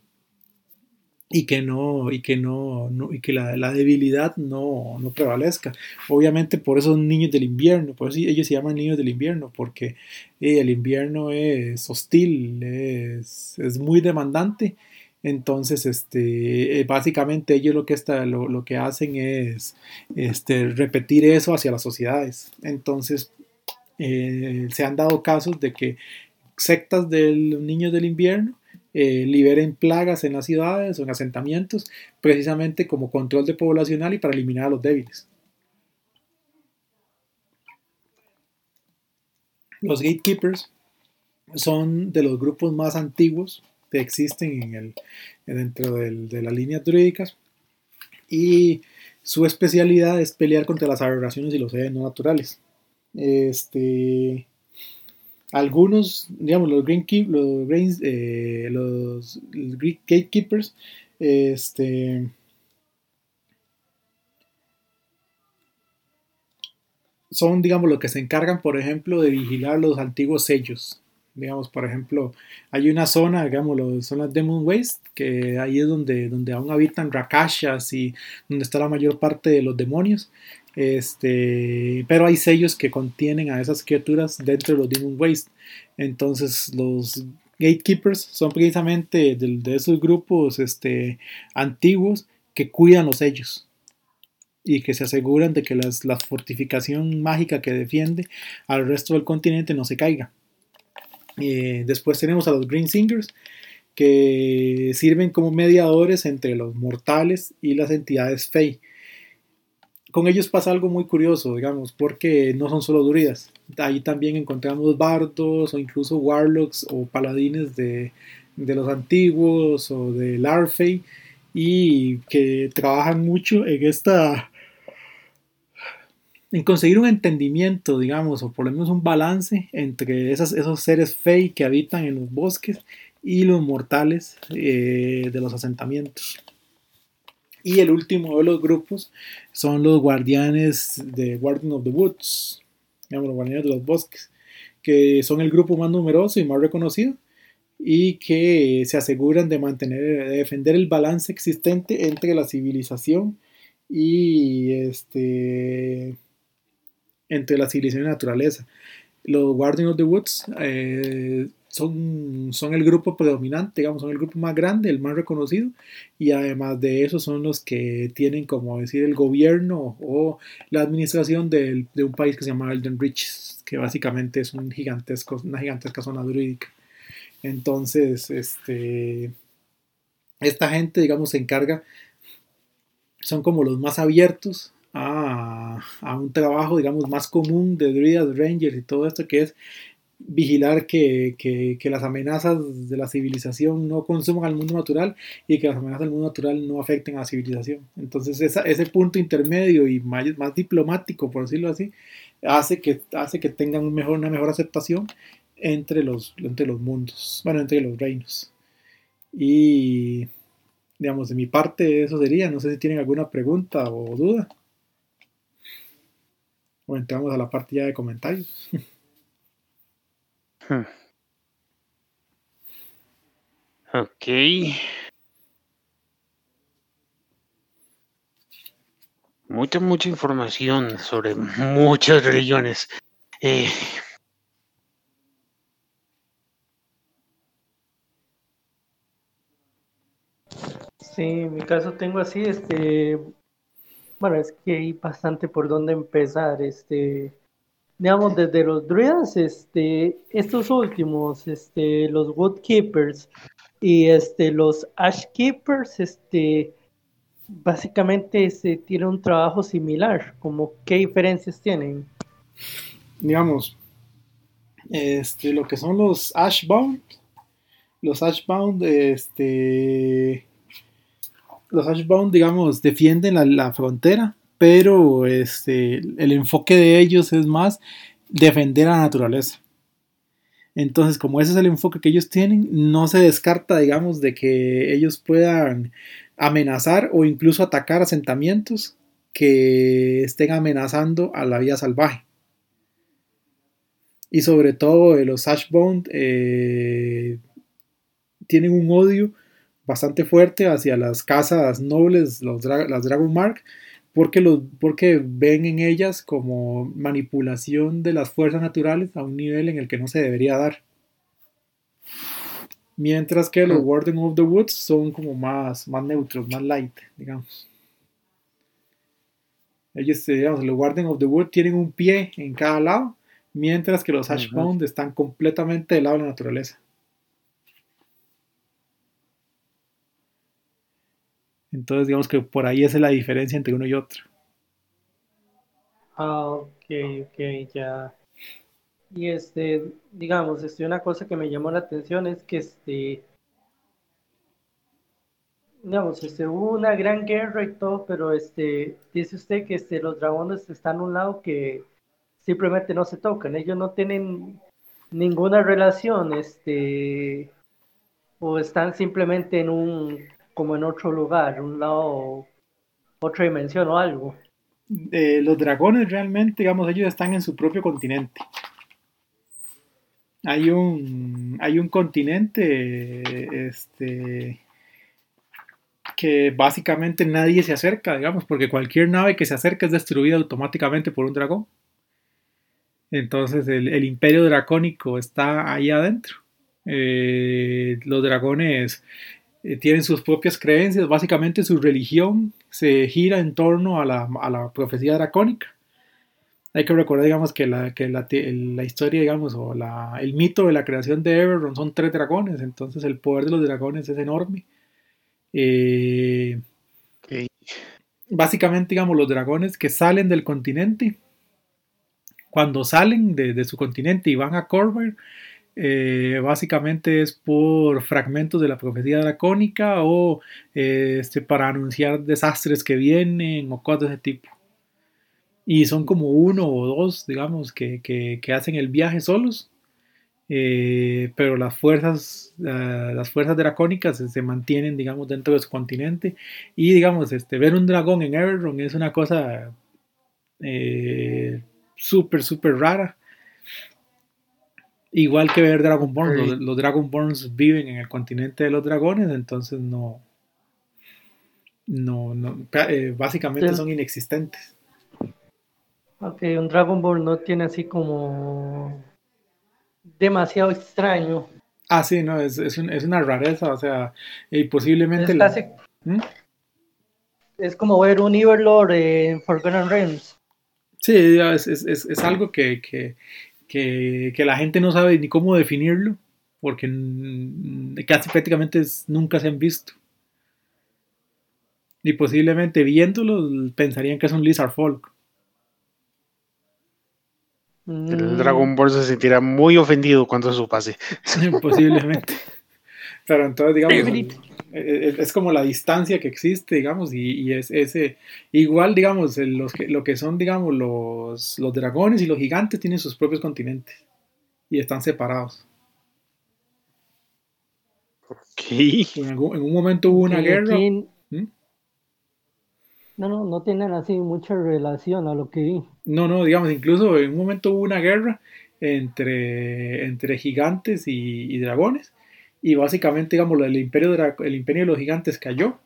Y que no y que no y que la, la debilidad no, no, prevalezca. Obviamente por esos niños del invierno por eso ellos se llaman niños del invierno porque eh, el invierno es hostil es, es muy demandante Entonces, este, eh, básicamente ellos lo que, está, lo, lo que hacen es este, repetir eso hacia las sociedades. Entonces, eh, se han dado casos de que sectas de los niños del invierno eh, liberen plagas en las ciudades o en asentamientos, precisamente como control de poblacional y para eliminar a los débiles. Los gatekeepers son de los grupos más antiguos que existen en el, dentro de las líneas druídicas y su especialidad es pelear contra las aberraciones y los seres no naturales. Este, algunos, digamos, los, green keep- los, Greens- eh, los gatekeepers, este, son, digamos, los que se encargan, por ejemplo, de vigilar los antiguos sellos. Digamos, por ejemplo, hay una zona, digamos, las Demon Waste, que ahí es donde, donde aún habitan Rakashas y donde está la mayor parte de los demonios. Este, pero hay sellos que contienen a esas criaturas dentro de los Demon Waste. Entonces, los Gatekeepers son precisamente de, de esos grupos este, antiguos que cuidan los sellos y que se aseguran de que las- la fortificación mágica que defiende al resto del continente no se caiga. Eh, después tenemos a los Green Singers, que sirven como mediadores entre los mortales y las entidades Fey. Con ellos pasa algo muy curioso, digamos, porque no son solo druidas. Ahí también encontramos bardos o incluso warlocks o paladines de, de los antiguos o de Larfey y que trabajan mucho en esta en conseguir un entendimiento, digamos, o por lo menos un balance entre esos seres fey que habitan en los bosques y los mortales eh, de los asentamientos. Y el último de los grupos son los guardianes de Guardian of the Woods, digamos, los guardianes de los bosques, que son el grupo más numeroso y más reconocido y que se aseguran de mantener, de defender el balance existente entre la civilización y este entre la civilización y la naturaleza. Los Guardians of the Woods eh, son, son el grupo predominante, digamos, son el grupo más grande, el más reconocido, y además de eso son los que tienen, como decir, el gobierno o la administración del- de un país que se llama Elden Reaches, que básicamente es un gigantesco, una gigantesca zona druídica. Entonces, este, esta gente, digamos, se encarga, son como los más abiertos a, un trabajo, digamos, más común de druidas, rangers y todo esto, que es vigilar que, que- las amenazas de la civilización no consuman al mundo natural y que las amenazas del mundo natural no afecten a la civilización. Entonces esa- ese punto intermedio y más, diplomático, por decirlo así, hace que, hace que tengan mejor, una mejor aceptación entre los, entre los mundos, bueno, entre los reinos. Y, digamos, de mi parte eso sería, no sé si tienen alguna pregunta o duda. O entramos a la parte ya de comentarios. Hmm. <laughs> Ok. Mucha, mucha información sobre muchas religiones. Eh, Sí, en mi caso tengo así, este, bueno, es que hay bastante por dónde empezar, este, digamos, desde los druidas, este, estos últimos, este, los woodkeepers y este, los ashkeepers, este, básicamente se tiene un trabajo similar, como qué diferencias tienen. digamos, este, lo que son los Ashbound, los Ashbound, este, los Ashbound, digamos, defienden la, frontera, pero este, el enfoque de ellos es más defender a la naturaleza. Entonces, como ese es el enfoque que ellos tienen, no se descarta, digamos, de que ellos puedan amenazar o incluso atacar asentamientos que estén amenazando a la vida salvaje y sobre todo eh, los Ashbound eh, tienen un odio bastante fuerte hacia las casas nobles, los dra- las Dragonmark, porque, los, porque ven en ellas como manipulación de las fuerzas naturales a un nivel en el que no se debería dar. Mientras que los Mm. Warden of the Woods son como más, más neutros, más light, digamos. Ellos, digamos, los Warden of the Wood tienen un pie en cada lado, mientras que los. Ashbound están completamente del lado de la naturaleza. Entonces, digamos que por ahí es la diferencia entre uno y otro. Ah, ok, ok, ya. Y este, digamos, este, una cosa que me llamó la atención es que este, digamos, este, hubo una gran guerra y todo, pero este, dice usted que este, los dragones están a un lado que simplemente no se tocan, ellos no tienen ninguna relación, este, o están simplemente en un, como en otro lugar, un lado, otra dimensión o algo. Eh, los dragones realmente, digamos, ellos están en su propio continente. Hay un, hay un continente este, que básicamente nadie se acerca, digamos, porque cualquier nave que se acerca es destruida automáticamente por un dragón. Entonces el, imperio dracónico está ahí adentro. Eh, los dragones eh, tienen sus propias creencias, básicamente su religión se gira en torno a la, a la profecía dracónica. Hay que recordar, digamos, que la, que la, la historia, digamos, o la, el mito de la creación de Everron son tres dragones, entonces el poder de los dragones es enorme. Eh, básicamente, digamos, los dragones que salen del continente, cuando salen de, de su continente y van a Corvair, eh, básicamente es por fragmentos de la profecía dracónica o eh, este, para anunciar desastres que vienen o cosas de ese tipo. Y son como uno o dos, digamos, que, que- que hacen el viaje solos. Eh, pero las fuerzas, ah, las fuerzas dracónicas se, se mantienen, digamos, dentro de su continente. Y, digamos, este, ver un dragón en Everron es una cosa eh, súper, súper rara. Igual que ver Dragonborn, Ok. los, los Dragonborns viven en el continente de los dragones, entonces no, no, no eh, básicamente Sí. son inexistentes. Ok, un Dragon Ball no tiene así como demasiado extraño. Ah, sí, no, es, es, un- es una rareza, o sea, y posiblemente Es la- ¿Mm? es como ver un Everlord en Forgotten Realms. Sí, es, es- es- es algo que, que, que, que la gente no sabe ni cómo definirlo, porque casi prácticamente es- nunca se han visto. Y posiblemente viéndolo pensarían que es un Lizard Folk. El Mm, Dragon Ball se sentirá muy ofendido cuando eso pase. <laughs> posiblemente. <laughs> Pero entonces, digamos, es, es como la distancia que existe, digamos, y, y es ese, igual, digamos, los que, lo que son, digamos, los, los dragones y los gigantes tienen sus propios continentes y están separados. Ok. En, algún- en un momento hubo una guerra. ¿Mm? No, no, no tienen así mucha relación a lo que vi. No, no, digamos, incluso en un momento hubo una guerra entre, entre gigantes y, y dragones. Y básicamente, digamos, el imperio, dra- el imperio de los gigantes cayó.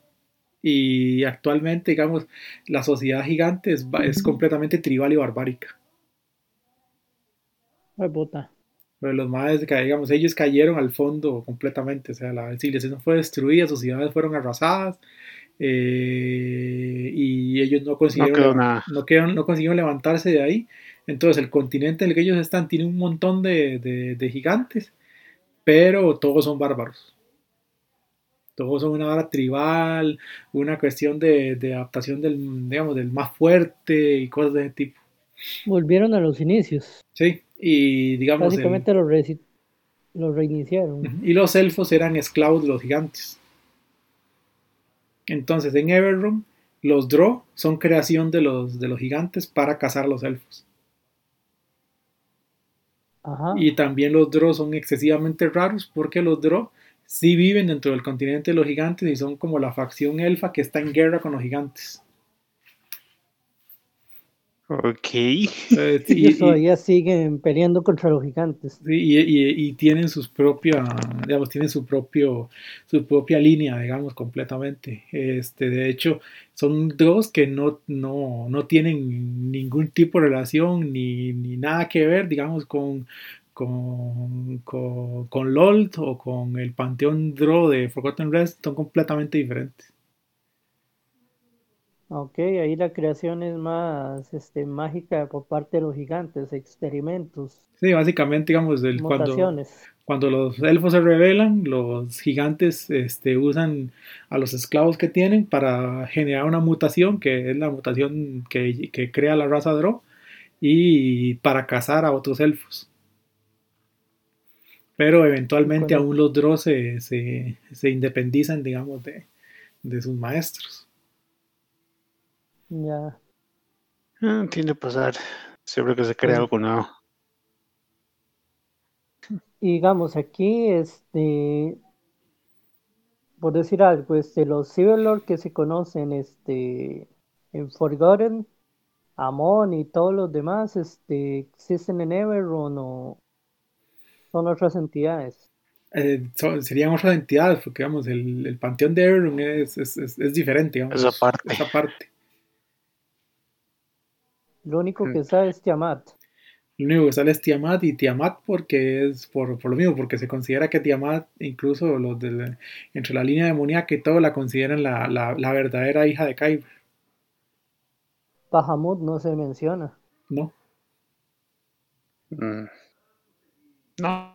Y actualmente, digamos, la sociedad gigante es, es completamente tribal y barbárica. Ay, bota. Pero los más, digamos, ellos cayeron al fondo completamente. O sea, la civilización fue destruida, sus ciudades fueron arrasadas. eh, y ellos no consiguieron, no, quedaron- no consiguieron levantarse de ahí. Entonces, el continente en el que ellos están tiene un montón de, de- de gigantes, pero todos son bárbaros. Todos son una vara tribal, una cuestión de, de adaptación del, digamos, del más fuerte y cosas de ese tipo. Volvieron a los inicios. Sí, y digamos, el- Básicamente los, reiniciaron. Y los elfos eran esclavos de los gigantes. Entonces, en Everron, los Drow son creación de los, de los gigantes para cazar a los elfos. Ajá. Y también los Drow son excesivamente raros porque los Drow sí viven dentro del continente de los gigantes y son como la facción elfa que está en guerra con los gigantes. Ok. Eh, <laughs> y- Ellos y- todavía siguen peleando contra los gigantes. Sí, y, y- y tienen sus propias, digamos, tienen su propio, su propia línea, digamos, completamente. Este, de hecho, son dos que no, no, no tienen ningún tipo de relación ni, ni nada que ver, digamos, con, con, con, con LOL o con el Panteón Draw de Forgotten Rest son completamente diferentes. Ok, ahí la creación es más este, mágica por parte de los gigantes, experimentos, Sí, básicamente, digamos, el, cuando. Cuando los elfos se rebelan, los gigantes este, usan a los esclavos que tienen para generar una mutación, que es la mutación que, que crea la raza Drow, y para cazar a otros elfos. Pero eventualmente aún los Drow se, se, se independizan, digamos, de, de sus maestros. Ya. Ah, tiende a pasar. Siempre que se crea Bueno. algo nuevo. Y digamos, aquí, este, por decir algo, este, los Cyberlord que se conocen, este, en Forgotten, Amon y todos los demás, este, existen en Everon o son otras entidades. Eh, son- serían otras entidades, porque digamos, el, el panteón de Everon es, es, es- es diferente, digamos, Esa parte. esa parte. Lo único que sabe es Tiamat. Lo único que sale es Tiamat y Tiamat porque es por, por lo mismo, porque se considera que Tiamat, incluso los de la- entre la línea demoníaca y todo, la consideran la, la, la verdadera hija de Kyber, Bahamut no se menciona. ¿no? Mm. No.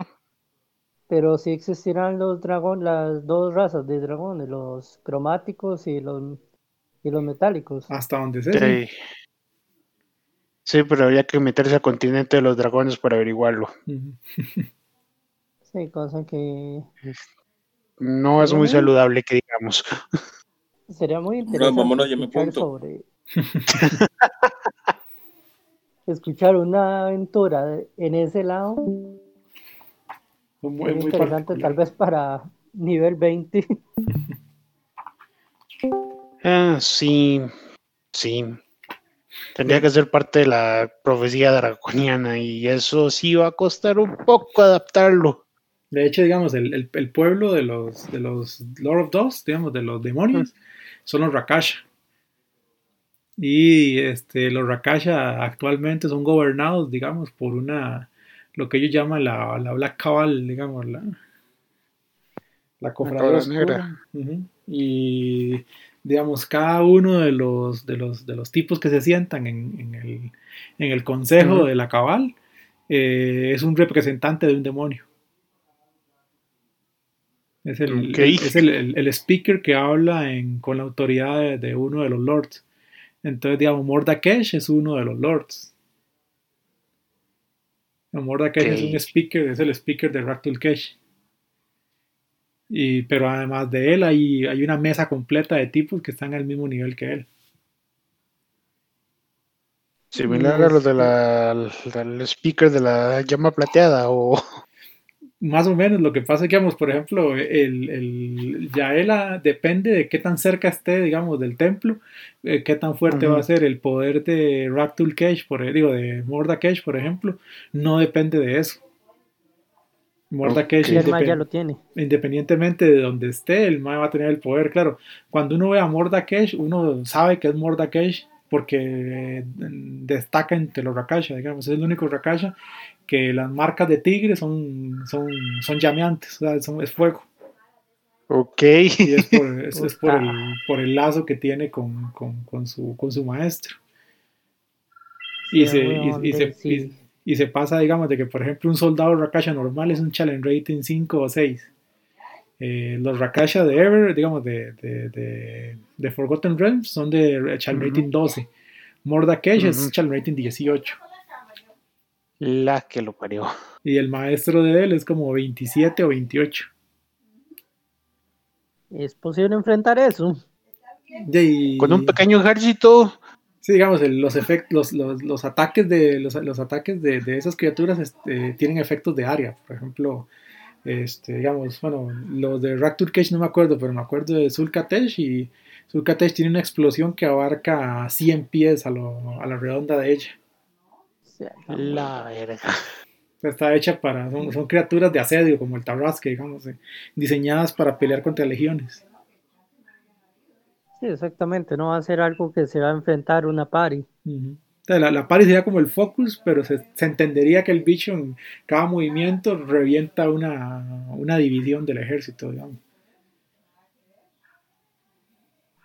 Pero sí existirán los dragón, las dos razas de dragones, los cromáticos y los y los metálicos. Hasta donde sé. sí. Sí. Pero habría que meterse al continente de los dragones para averiguarlo. Sí, cosa que No es muy saludable que digamos. sería muy interesante vámonos, ya me escuchar sobre <laughs> escuchar una aventura en ese lado. Muy, Muy interesante, tal particular. vez para nivel 20. <laughs> Ah, sí, sí. Tendría que ser parte de la profecía draconiana y eso sí va a costar un poco adaptarlo. De hecho, digamos, el, el- el pueblo de los, de los Lord of Dust, digamos, de los demonios, son los Rakasha. Y este, los Rakasha actualmente son gobernados, digamos, por una, lo que ellos llaman la, la Black Cabal, digamos, la, la cofradía oscura. negra. Y, digamos, cada uno de los, de los, de los tipos que se sientan en, en el, en el consejo de la Cabal eh, es un representante de un demonio. Es el, es el, el- speaker que habla en- con la autoridad de, de uno de los lords. Entonces, digamos, Mordakesh es uno de los lords. Mordakesh es un speaker, es el speaker de Raktul Kesh. Y, pero además de él hay, hay una mesa completa de tipos que están al mismo nivel que él. Similar a lo de la, del speaker de la llama plateada o <laughs> Más o menos, lo que pasa es que, digamos, por ejemplo, el, el Yaela depende de qué tan cerca esté, digamos, del templo, eh, qué tan fuerte va a ser el poder de Raptul Kesh, por, digo, de Mordakesh, por ejemplo, no depende de eso. Mordakesh, Ok. Y el Maya independ- ya lo tiene. independientemente de donde esté, el Mae va a tener el poder, claro. Cuando uno ve a Mordakesh, uno sabe que es Mordakesh porque eh, destaca entre los Rakasha, digamos, es el único Rakasha que las marcas de tigre son, son, son llameantes, o sea, son- es fuego. ok. Y es por, <laughs> es- es por el, por el lazo que tiene con, con- con su, con su maestro. Y, se, y- se, sí. Y- se pasa, digamos, de que, por ejemplo, un soldado Rakasha normal es un challenge rating 5 o 6. Eh, los Rakasha de Ever, digamos, de, de, de, de Forgotten Realms son de challenge rating 12. Mordakesh es Ujú. challenge rating 18. La que lo parió. Y el maestro de él es como 27 o 28. ¿Es posible enfrentar eso? Con un pequeño ejército. Sí, digamos, el- los, efectos, los, los, los ataques de los, los ataques de, de esas criaturas este, tienen efectos de área. Por ejemplo, este, digamos, bueno, los de Raktur Cage no me acuerdo, pero me acuerdo de Sulkatesh y Sulkatesh tiene una explosión que abarca 100 pies a, lo- a la redonda de ella. La verga. Está hecha para, son, son criaturas de asedio, como el Tarrasque, digamos, eh, diseñadas para pelear contra legiones. Sí, exactamente. No va a ser algo que se va a enfrentar una sea, la, la pari sería como el focus, pero se, se entendería que el bicho en cada movimiento revienta una, una división del ejército, digamos.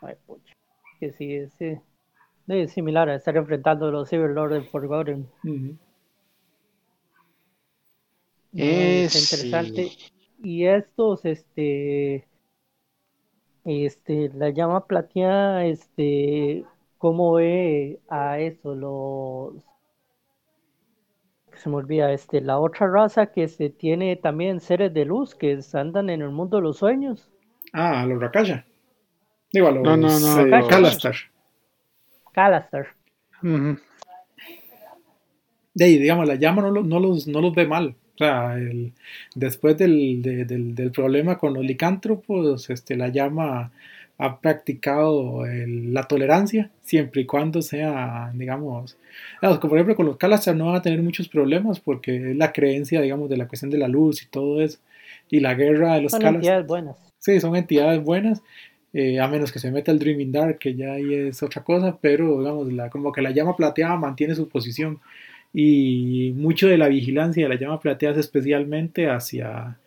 Ay, pucha. Que sí, es, sí. es similar a estar enfrentando a los Cyberlord de Forgotten. Eh, está interesante. sí. Y estos, este, este, la llama plateada, este, ¿cómo ve a eso? Los, se me olvida, este, la otra raza que se tiene también seres de luz que andan en el mundo de los sueños. Ah, a los Rakasha. Digo, a los No, no, no, eh. Ujú. De ahí, digamos, la llama no, no los, no los ve mal. O sea, el- después del, de- del, del problema con los licántropos, este, la llama ha practicado el- la tolerancia, siempre y cuando sea, digamos, como por ejemplo con los Kalastar no van a tener muchos problemas porque es la creencia, digamos, de la cuestión de la luz y todo eso. Y la guerra de los Son Kalastar. entidades buenas. Sí, son entidades buenas, eh, a menos que se meta el Dreaming Dark, que ya ahí es otra cosa, pero digamos, la, como que la llama plateada mantiene su posición y mucho de la vigilancia de la llama plateada es especialmente hacia,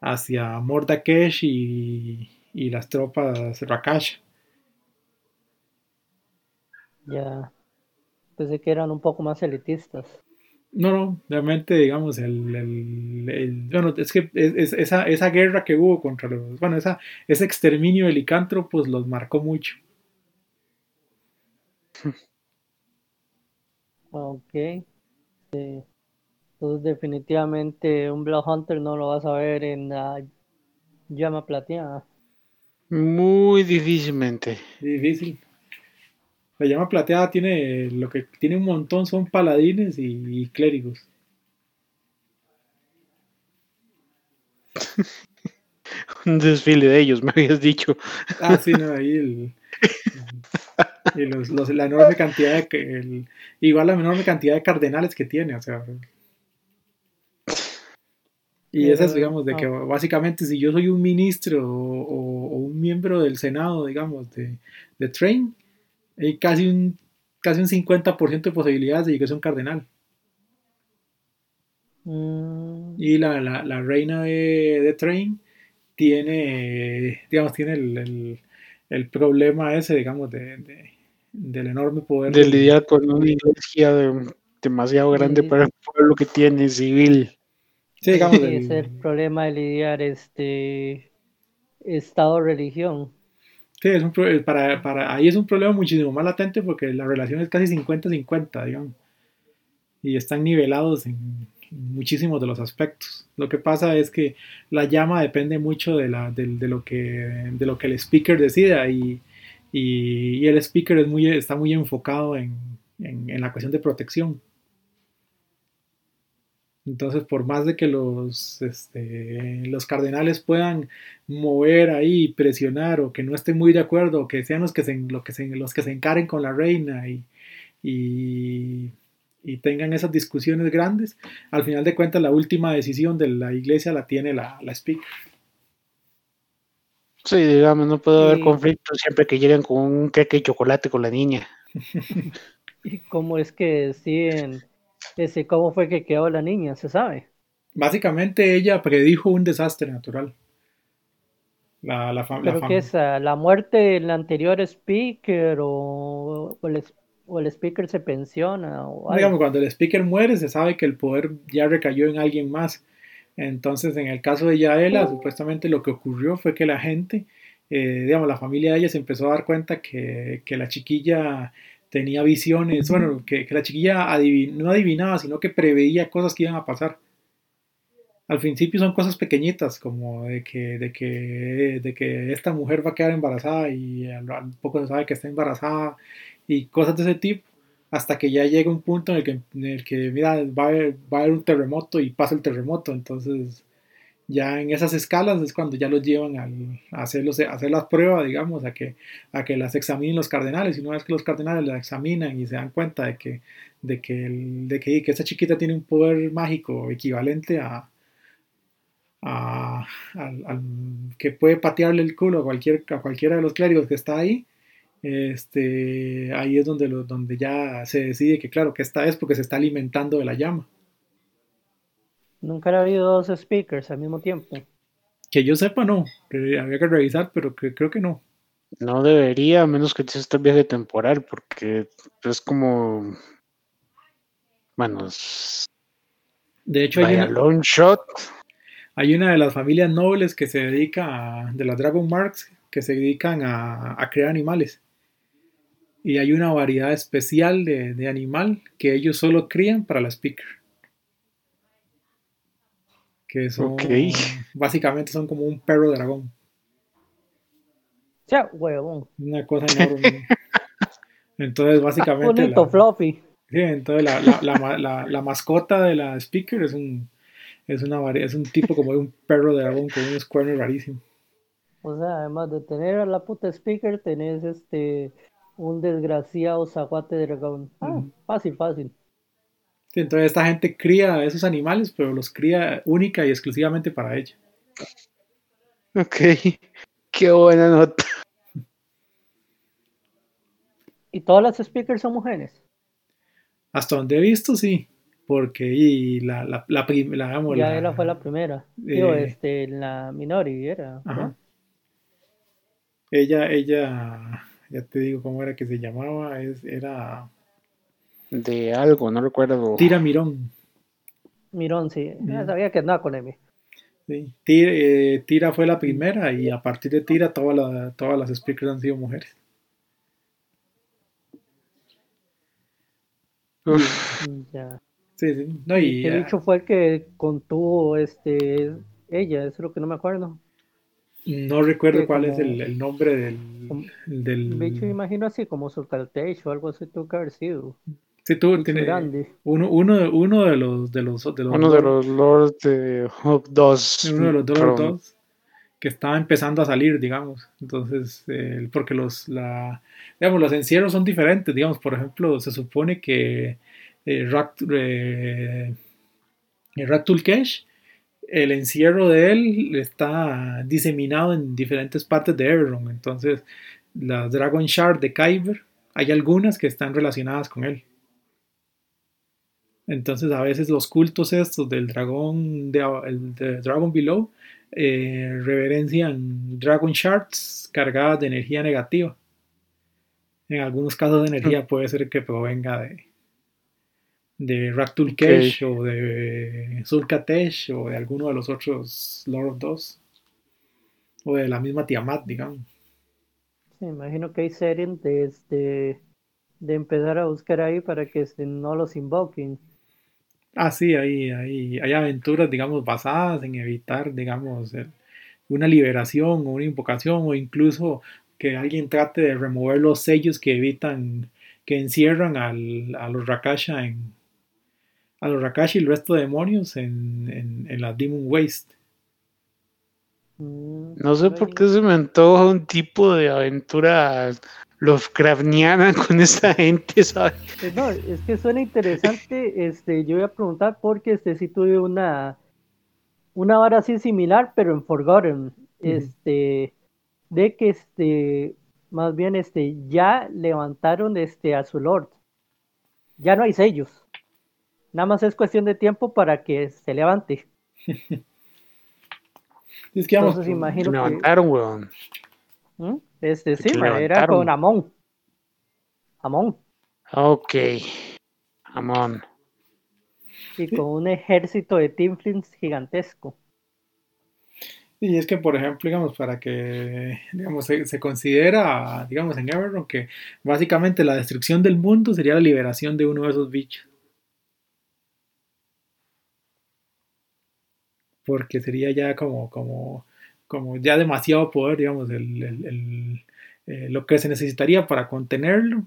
hacia Mordakesh y, y las tropas Rakasha. Ya pensé que eran un poco más elitistas. No, no, realmente, digamos, el, el- el- bueno, es que es- es- esa, esa guerra que hubo contra los, bueno, esa, ese exterminio de licántropos los marcó mucho. <laughs> Ok. Sí. Entonces definitivamente un Blood Hunter no lo vas a ver en la llama plateada. Muy difícilmente. Difícil. La llama plateada tiene lo que tiene un montón son paladines y, y clérigos. <laughs> Un desfile de ellos, me habías dicho. Ah, sí, no, ahí el, <laughs> y los- los- la enorme cantidad de que- el- igual la enorme cantidad de cardenales que tiene, o sea. Y eso es, Pero, digamos, de que básicamente si yo soy un ministro o, o- o un miembro del Senado, digamos, de, de Train, hay casi un, casi un 50% de posibilidades de que sea un cardenal. Mm, Y la, la, la reina de, de Train tiene, digamos, tiene el, el- el problema ese, digamos, de, de- del enorme poder. De lidiar con una iglesia de- demasiado grande Sí. para el pueblo que tiene civil. Sí, digamos, sí, es el problema de lidiar este Estado-religión. sí, es un pro- para, para, ahí es un problema muchísimo más latente porque la relación es casi 50-50, digamos. Y están nivelados en muchísimos de los aspectos. Lo que pasa es que la llama depende mucho de, la, del- de, lo, que, de lo que el speaker decida y, y, el speaker está muy enfocado en, la cuestión de protección. Entonces, por más de que los, este, los cardenales puedan mover ahí, presionar, o que no estén muy de acuerdo, o que sean los que se, lo que se- los que se encaren con la reina y, tengan esas discusiones grandes, al final de cuentas la última decisión de la iglesia la tiene la speaker. Sí, digamos, no puede haber conflicto siempre que lleguen con un queque y chocolate con la niña. <laughs> ¿Y cómo es que deciden ese cómo fue que quedó la niña? ¿Se sabe? Básicamente ella predijo un desastre natural. La, la, fam- la ¿Pero fam- qué es? ¿La muerte del anterior speaker o, o el, o el speaker se pensiona o algo? Digamos, cuando el speaker muere, se sabe que el poder ya recayó en alguien más. Entonces, en el caso de Yaela, supuestamente lo que ocurrió fue que la gente, eh, digamos, la familia de ella se empezó a dar cuenta que, que la chiquilla tenía visiones, bueno, que, la chiquilla no adivinaba, sino que preveía cosas que iban a pasar. Al principio son cosas pequeñitas, como de que, de que, de que esta mujer va a quedar embarazada y poco se sabe que está embarazada y cosas de ese tipo hasta que ya llega un punto en el que, en el que mira, va a, haber, va a haber un terremoto y pasa el terremoto. Entonces, ya en esas escalas es cuando ya los llevan al, a, hacer los, a hacer las pruebas, digamos, a que, a que las examinen los cardenales. Y una vez que los cardenales las examinan y se dan cuenta de que, de que, el- de que, esta chiquita tiene un poder mágico equivalente a, a- que puede patearle el culo a, cualquier, a cualquiera de los clérigos que está ahí, este, ahí es donde, lo, donde ya se decide que, claro, que esta es porque se está alimentando de la llama. Nunca ha habido dos speakers al mismo tiempo. Que yo sepa, no. Que había que revisar, pero que, creo que no. No debería, a menos que sea este viaje temporal, porque es como. Bueno, es- De hecho, hay vaya una, long shot. hay una de las familias nobles que se dedica a, de las Dragon Marks, que se dedican a, a crear animales. Y hay una variedad especial de, de animal que ellos solo crían para la speaker. Que son, Ok. básicamente son como un perro dragón. O sea, huevón. Una cosa <laughs> enorme. Entonces, básicamente. Bonito, la- fluffy. Sí, entonces la, la, la, ma- la- la mascota de la speaker es un, es, una, es un tipo como de un perro dragón con unos cuernos rarísimos. O sea, además de tener a la puta speaker, tenés este un desgraciado zaguate dragón. Ah, fácil, fácil. Sí, entonces esta gente cría esos animales, pero los cría única y exclusivamente para ella. Ok. <laughs> Qué buena nota. <laughs> Y todas las speakers son mujeres. Hasta donde he visto, sí. Porque y la, la, la, prim- la, digamos, ya la- ella fue la primera. Digo, eh, este, la Minori era. Ajá. Ella, ella, ya te digo cómo era que se llamaba, es, era De algo, no recuerdo. Tira Mirón. Mirón, sí. Ya Ujú. sabía que andaba con M. Sí. Tira, eh, Tira fue la primera y a partir de Tira todas las, todas las speakers han sido mujeres. Ya. Sí, sí. No, y, ¿Qué ah, fue el que contuvo este ella? Eso es lo que no me acuerdo. No recuerdo cuál es el, el nombre del, como- del me imagino así como Sulcaltech o algo así tuvo que haber sido. Sí, tú, tiene- grande. uno, uno, de- uno de los de los de los, uno de los Lords de Hawk 2. uno de los dos, perdón. dos que estaba empezando a salir, digamos. Entonces, eh, porque los la digamos los encierros son diferentes, digamos, por ejemplo, se supone que eh, Rat, eh, Ratul Kesh, el encierro de él está diseminado en diferentes partes de Eberron. Entonces, las Dragon Shard de Kyber, hay algunas que están relacionadas con él. Entonces, a veces los cultos estos del dragón de, el de Dragon Below eh, reverencian Dragon Shards cargadas de energía negativa. En algunos casos de energía puede ser que provenga de, de Raktul Kesh o de Sulkatesh o de alguno de los otros Lord of Dos o de la misma Tiamat, digamos. Sí, me imagino que hay series de, este, de empezar a buscar ahí para que no los invoquen. Ah, sí, hay, hay, hay aventuras, digamos, basadas en evitar, digamos, el- una liberación o una invocación o incluso que alguien trate de remover los sellos que evitan, que encierran al- a los Rakasha en a los Rakashi y el resto de demonios en, en, en la Demon Waste. Mm, No sé por qué se me antoja un tipo de aventura Lovecraftiana <laughs> con esta gente, ¿sabes? Eh, No, es que suena interesante. <laughs> Este, yo voy a preguntar porque este sí tuve una una vara así similar, pero en Forgotten. Este, de que este, más bien este, ya levantaron este a su Lord. Ya no hay sellos. Nada más es cuestión de tiempo para que se levante. <laughs> Es que vamos, Entonces imagino que Levantaron, weón. ¿Mm? este sí, que era con Amon. Amon. Ok. Amón. Y con un ejército de Tinflings gigantesco. Y es que, por ejemplo, digamos, para que, digamos, se, se considera, digamos, en Everron que básicamente la destrucción del mundo sería la liberación de uno de esos bichos. Porque sería ya como, como, como ya demasiado poder, digamos, el, el- el- eh, lo que se necesitaría para contenerlo.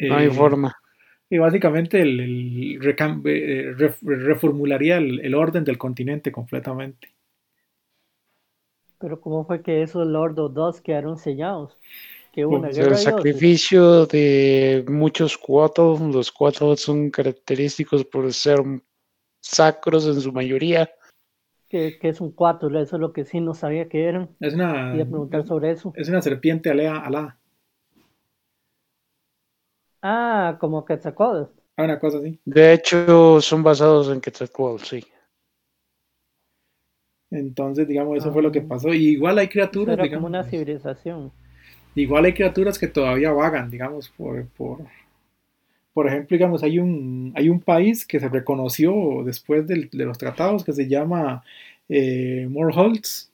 No hay Eh, forma. Y básicamente el, el recam- eh, ref- reformularía el- el orden del continente completamente. Pero ¿cómo fue que esos Lord of Dos quedaron sellados? Que una Pues, El sacrificio de muchos cuatro, los cuatro son característicos por ser sacros en su mayoría. Que, que es un cuatro, eso es lo que sí no sabía que eran. Es una, Quería preguntar sobre eso. es una serpiente alea alada. Ah, como Quetzalcóatl. Ah, una cosa así. De hecho, son basados en Quetzalcoatl, sí. Entonces, digamos, eso fue lo que Ah. pasó. Y igual hay criaturas, Era digamos, como una civilización. igual hay criaturas que todavía vagan, digamos, por, por, por ejemplo, digamos, hay un, hay un país que se reconoció después del- de los tratados que se llama eh, Morholtz.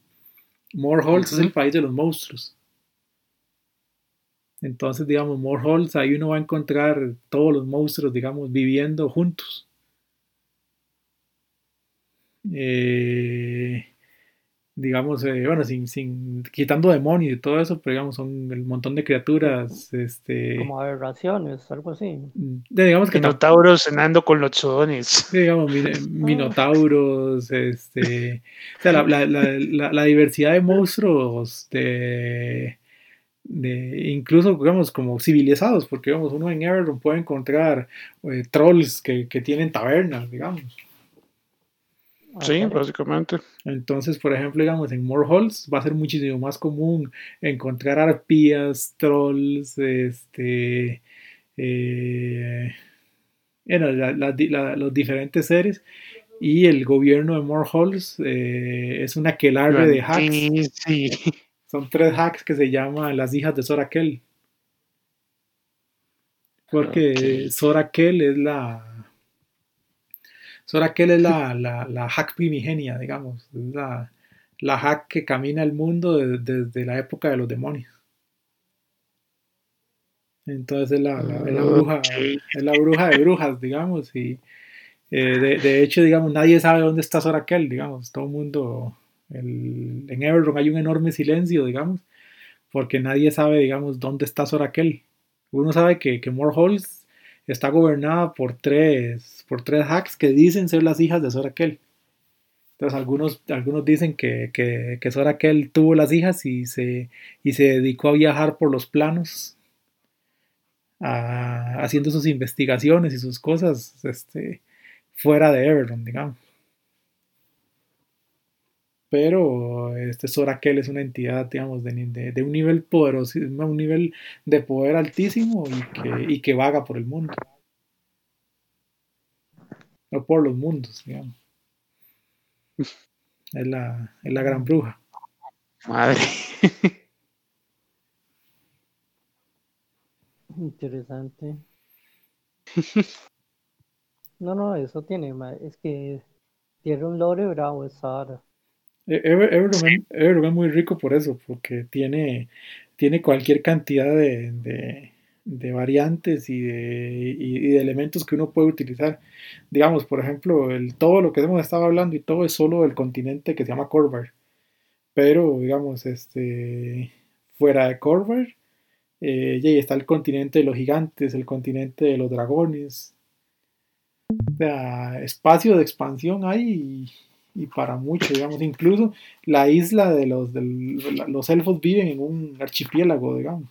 Morholtz es el país de los monstruos. Entonces, digamos, Morholtz, ahí uno va a encontrar todos los monstruos, digamos, viviendo juntos. Eh, digamos, eh, bueno, sin, sin, quitando demonios y todo eso, pero digamos, son el montón de criaturas, este, Como aberraciones, algo así. de- digamos que Minotauros cenando con los. Sí, digamos, min- <laughs> minotauros, este, o sea, la, la- la- la- la diversidad de monstruos, de, de incluso, digamos, como civilizados, porque, digamos, uno en Everton puede encontrar eh, trolls que, que tienen tabernas, digamos. Sí, básicamente. Entonces, por ejemplo, digamos, en Morehalls va a ser muchísimo más común encontrar arpías, trolls, este, eh, bueno, la- la- di- la- los diferentes seres. Y el gobierno de Morehalls eh, es una aquelarre de hacks. Sí, sí. Son tres hacks que se llaman las hijas de Sorakel. Porque Ok. Sorakel es la. Sorakel es la, la, la hack primigenia, digamos. Es la, la hack que camina el mundo de- desde la época de los demonios. Entonces es la, es la bruja, es la bruja de brujas, digamos. Y eh, de, de hecho, digamos, nadie sabe dónde está Sorakel, digamos. Todo el mundo. el- en Everron hay un enorme silencio, digamos, porque nadie sabe, digamos, dónde está Sorakel. Uno sabe que, que Morehalls está gobernada por tres, por tres hacks que dicen ser las hijas de Sorakel. Entonces algunos, algunos dicen que, que, que Sorakel tuvo las hijas y se, y se dedicó a viajar por los planos, haciendo sus investigaciones y sus cosas este, fuera de Everton, digamos. Pero este Sorakel es una entidad, digamos, de, de- de un nivel poderoso, un nivel de poder altísimo y que, y que vaga por el mundo. O por los mundos, digamos. <laughs> Es la, es la gran bruja. Madre. Interesante. No, no, eso tiene, es que tiene un lore bravo esa vara. E- Ever- Everton es- muy rico por eso, porque tiene, tiene cualquier cantidad de, de- de variantes y de, y- y de elementos que uno puede utilizar. Digamos, por ejemplo, el, todo lo que hemos estado hablando y todo es solo del continente que se llama Corvair. Pero, digamos, este, fuera de Corvair, eh, está el continente de los gigantes, el continente de los dragones. O sea, espacio de expansión hay y, y para mucho, digamos. Incluso la isla de los, la- los elfos viven en un archipiélago, digamos.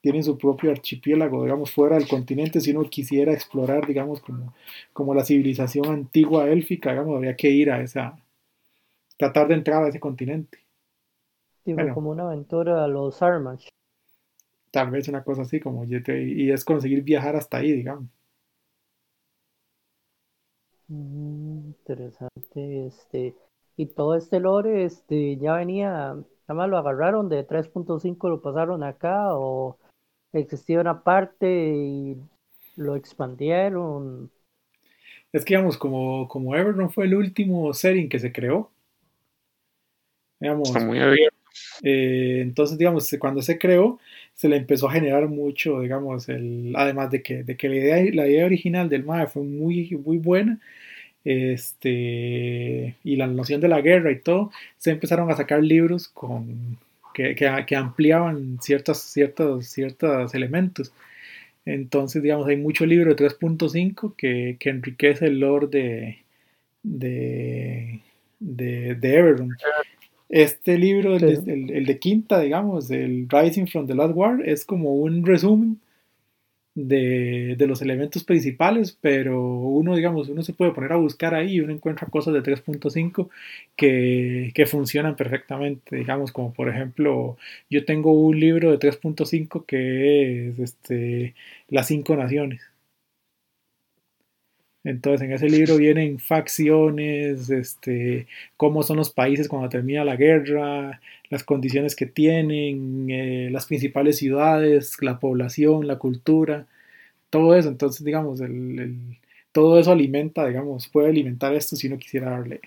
Tienen su propio archipiélago, digamos, fuera del continente. Si uno quisiera explorar, digamos, como, como la civilización antigua élfica, digamos, habría que ir a esa, tratar de entrar a ese continente. Tipo Bueno. como una aventura a los Armach. Tal vez una cosa así, como y es conseguir viajar hasta ahí, digamos. Mm, interesante, este, y todo este lore, este, ya venía, nada más lo agarraron de 3.5 lo pasaron acá o existía una parte y lo expandieron. Es que, digamos, como, como Everton fue el último setting que se creó, digamos, Está muy abierto. eh, entonces, digamos, cuando se creó, se le empezó a generar mucho, digamos, el, además de que, de que la idea, la idea original del MAE fue muy, muy buena, este, y la noción de la guerra y todo, se empezaron a sacar libros con, que, que, que ampliaban ciertos, ciertos, ciertos elementos. Entonces, digamos, hay mucho libro de 3.5 que, que enriquece el lore de, de, de, de Everton. Este libro, el- el de Quinta, digamos, el Rising from the Last War, es como un resumen de, de, los elementos principales, pero uno, digamos, uno se puede poner a buscar ahí y uno encuentra cosas de 3.5 que, que, funcionan perfectamente, digamos, como por ejemplo, yo tengo un libro de 3.5 que es este, Las Cinco Naciones. Entonces en ese libro vienen facciones, este, cómo son los países cuando termina la guerra, las condiciones que tienen, eh, las principales ciudades, la población, la cultura, todo eso. Entonces, digamos, el, el, todo eso alimenta, digamos, puede alimentar esto si uno quisiera darle,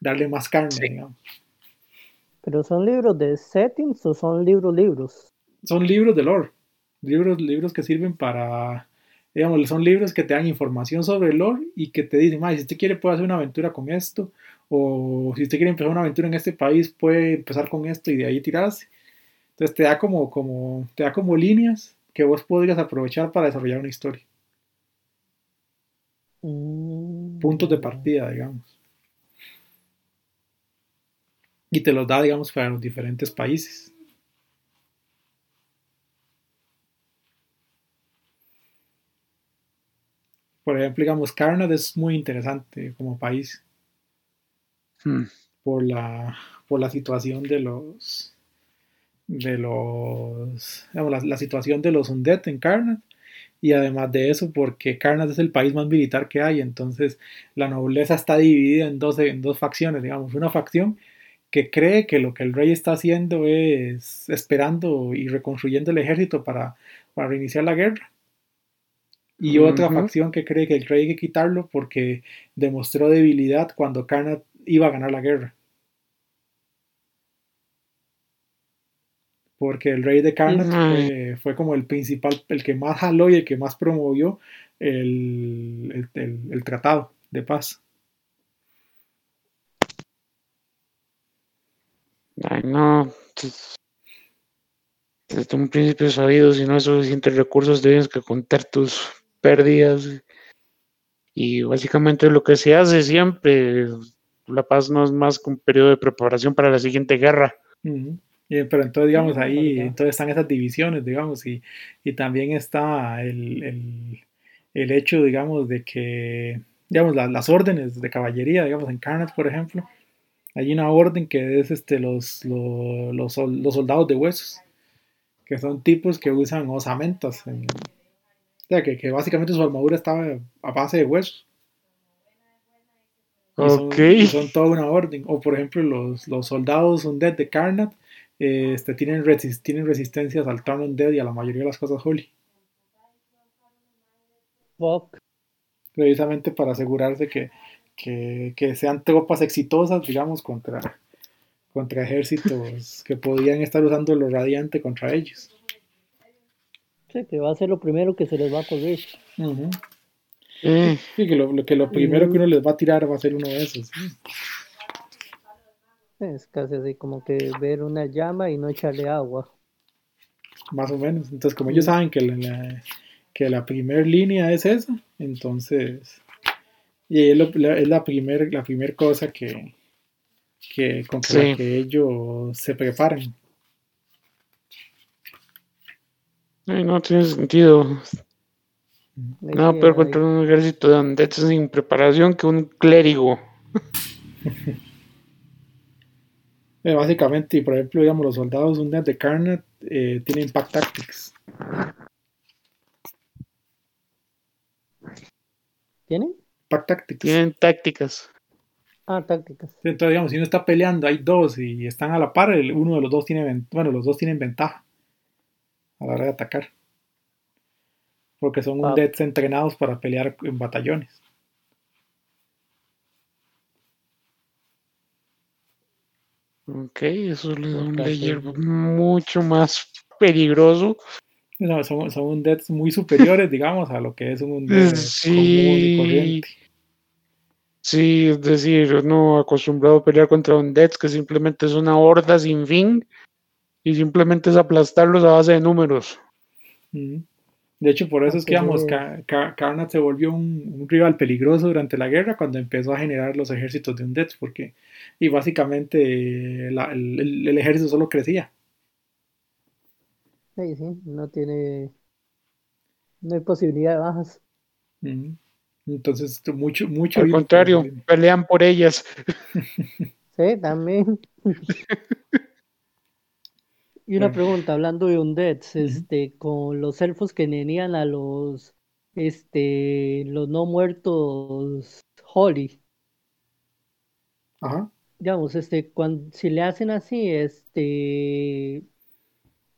darle más carne, sí. digamos. ¿Pero son libros de settings o son libros, libros? Son libros de lore, libros, libros que sirven para digamos, son libros que te dan información sobre el lore y que te dicen, si usted quiere puede hacer una aventura con esto, o si usted quiere empezar una aventura en este país, puede empezar con esto y de ahí tirarse. Entonces te da como, como, te da como líneas que vos podrías aprovechar para desarrollar una historia. Mm. Puntos de partida, digamos. Y te los da, digamos, para los diferentes países. Por ejemplo, digamos, Carnat es muy interesante como país. Hmm. Por la, por la situación de los de los digamos, la, la, situación de los Undead en Carnat y además de eso porque Carnat es el país más militar que hay entonces la nobleza está dividida en dos, en dos facciones digamos una facción que cree que lo que el rey está haciendo es esperando y reconstruyendo el ejército para, para reiniciar la guerra y otra uh -huh. facción que cree que el rey hay que quitarlo porque demostró debilidad cuando Karnat iba a ganar la guerra. Porque el rey de Karnat uh -huh. fue, fue, como el principal, el que más jaló y el que más promovió el, el, el, el tratado de paz. Ay, no. Desde un principio sabido, si no hay suficientes recursos, tienes que contar tus pérdidas. Y básicamente lo que se hace siempre, la paz no es más que un periodo de preparación para la siguiente guerra. Uh -huh. y, pero entonces, digamos, ahí entonces están esas divisiones, digamos, y, y también está el, el, el, hecho, digamos, de que, digamos, la, las órdenes de caballería, digamos, en Carnat, por ejemplo, hay una orden que es este, los, los, los, los soldados de huesos, que son tipos que usan osamentas en, sea, que, que, básicamente su armadura estaba a base de huesos. Y son, okay. y son toda una orden. O por ejemplo, los, los soldados undead de Karnat eh, este, tienen, resist tienen resistencias al Turn Undead y a la mayoría de las cosas Holy. Fuck. Precisamente para asegurarse que, que, que, sean tropas exitosas, digamos, contra, contra ejércitos que podían estar usando lo radiante contra ellos. Sí, que va a ser lo primero que se les va a ocurrir. Uh -huh. Sí, que lo, que lo primero que uno les va a tirar va a ser uno de esos. Es casi así como que ver una llama y no echarle agua. Más o menos. Entonces, como ellos saben que la, la que la primera línea es esa, entonces. Y es, lo, la, es la primera la primer cosa que, que con sí. la que ellos se preparan. Ay, no tiene sentido. No, pero contra un ejército de undead sin preparación que un clérigo. <laughs> eh, básicamente, y por ejemplo, digamos, los soldados undead de Carnat eh, tienen Pack Tactics. ¿Tienen? Pack Tactics. Tienen tácticas. Ah, tácticas. Entonces, digamos, si uno está peleando, hay dos y están a la par, el, uno de los dos tiene, bueno, los dos tienen ventaja a la hora de atacar. Porque son ah. undeads entrenados para pelear en batallones. Ok, eso le da un layer mucho más peligroso. No, son, son undeads muy superiores, <laughs> digamos, a lo que es un undead sí. común y corriente. Sí, es decir, no acostumbrado a pelear contra undeads que simplemente es una horda sin fin y simplemente es aplastarlos a base de números. De hecho, por eso es que, digamos, Karnat se volvió un, un, rival peligroso durante la guerra cuando empezó a generar los ejércitos de Undeads, porque, y básicamente la, el, el, ejército solo crecía. Sí, sí, no tiene... no hay posibilidad de bajas. Ujú. Entonces, mucho, mucho. Al contrario, pelean por ellas. <laughs> Sí, también. <laughs> Y una pregunta, hablando de Undeads, este, con los elfos que tenían a los, este, los no muertos Holly, Ajá. digamos, este, cuando, si le hacen así, este,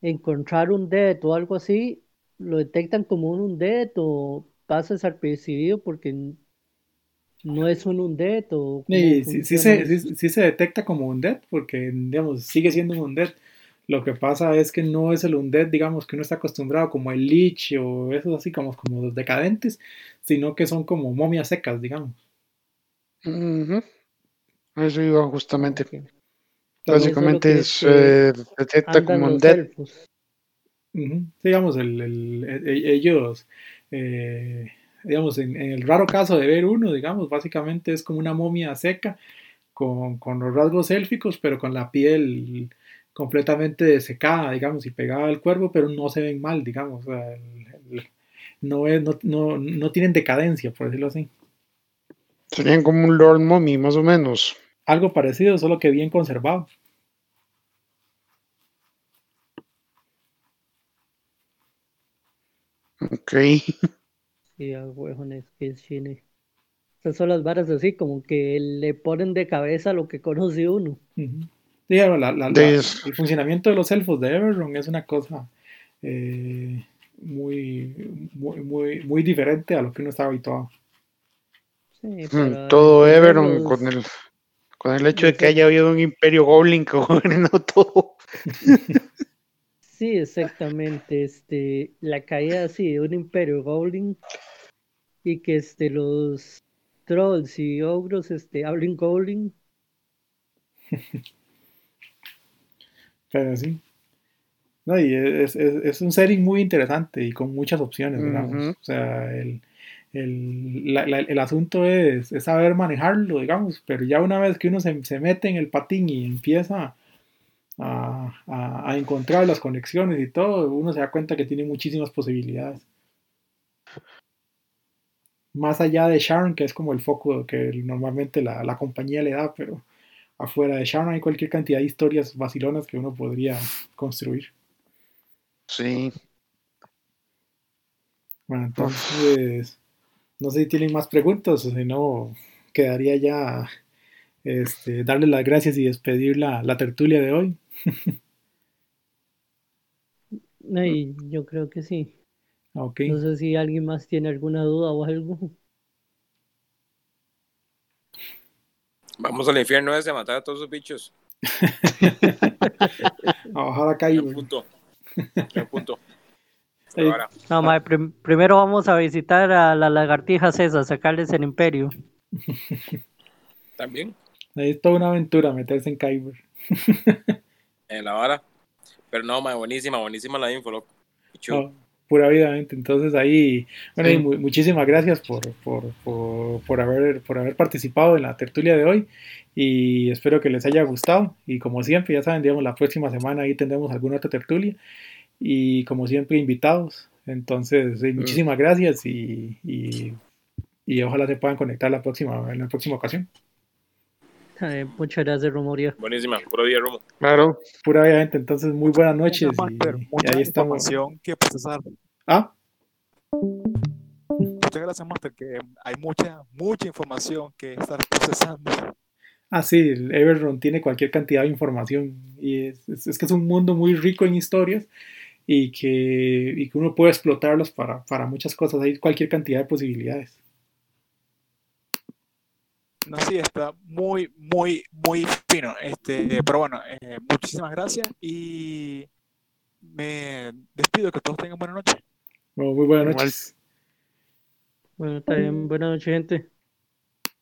encontrar un dead o algo así, lo detectan como un undead o pasa desapercibido porque no es un undead o Sí, sí, se, sí- sí se detecta como undead, porque, digamos, sigue siendo un undead. Lo que pasa es que no es el undead, digamos, que uno está acostumbrado, como el lich o esos así como, como los decadentes, sino que son como momias secas, digamos. Ujú. Eso iba justamente. Básicamente es, eh, detecta como un los dead. elfos. Ujú. Digamos, el, el- ellos, eh, digamos, en, en el raro caso de ver uno, digamos, básicamente es como una momia seca con, con los rasgos élficos, pero con la piel completamente desecada, digamos, y pegada al cuerpo, pero no se ven mal, digamos. o sea, el- el- no, es, no, no, no tienen decadencia, por decirlo así. Serían como un Lord Mommy, más o menos. Algo parecido, solo que bien conservado. Ok. Sí, a huejones, que chine. Estas son las varas así, como que le ponen de cabeza lo que conoce uno. Sí, claro, la- la- la- Des- el funcionamiento de los elfos de Everron es una cosa eh, muy, muy, muy, muy diferente a lo que uno estaba habituado. Sí, Mm, Todo Everon con el, con el hecho de que haya habido un imperio Goblin que <laughs> gobernó todo. <laughs> Sí, exactamente. Este, la caída así de un imperio Goblin y que este los trolls y ogros este hablen Goblin. <laughs> Pero sí. No, y es, es- es un setting muy interesante y con muchas opciones, digamos. O sea, el, el, la- la- el asunto es, es saber manejarlo, digamos, pero ya una vez que uno se, se mete en el patín y empieza a, a- a encontrar las conexiones y todo, uno se da cuenta que tiene muchísimas posibilidades. Más allá de Sharon, que es como el foco que normalmente la, la compañía le da, pero afuera de Sharon hay cualquier cantidad de historias vacilonas que uno podría construir. Sí. Bueno, entonces, no sé si tienen más preguntas o si no, quedaría ya este, darle las gracias y despedir la, la tertulia de hoy. <laughs> Yo creo que sí. Ah, Ok, No sé si alguien más tiene alguna duda o algo. Vamos al infierno ese a matar a todos esos bichos. a bajar y En punto. En punto. <laughs> Sí. Ahora, No, prim- primero vamos a visitar a las lagartijas esas, sacarles el imperio. <laughs> también ahí es toda una aventura meterse en Kyber. <laughs> en la vara. Pero no, ma, buenísima, buenísima la info, loco. Pichu. Pura vida. Entonces ahí, bueno, Sí. y mu- muchísimas gracias por, por, por, por haber, por haber participado en la tertulia de hoy y espero que les haya gustado. Y como siempre, ya saben, digamos, la próxima semana ahí tendremos alguna otra tertulia y como siempre invitados. Entonces, sí, muchísimas gracias y, y, y ojalá se puedan conectar la próxima, en la próxima ocasión. <laughs> Eh, muchas gracias, Rumoria. Buenísima, puro día, Romo. Claro. Pura vida, gente. Entonces, muy buenas noches Mucha, y, Master, y mucha ahí estamos. información que procesar. Ah, Muchas gracias, Master, que hay mucha, mucha información que estar procesando. Ah, sí, el Everron tiene cualquier cantidad de información y es, es- es que es un mundo muy rico en historias y que, y que uno puede explotarlos para, para muchas cosas. Hay cualquier cantidad de posibilidades. No, sí, está muy, muy, muy fino. Este, pero bueno, eh, muchísimas gracias y me despido. Que todos tengan buena noche. Bueno, muy buenas noches. Bueno, está bien. Buenas noches, gente.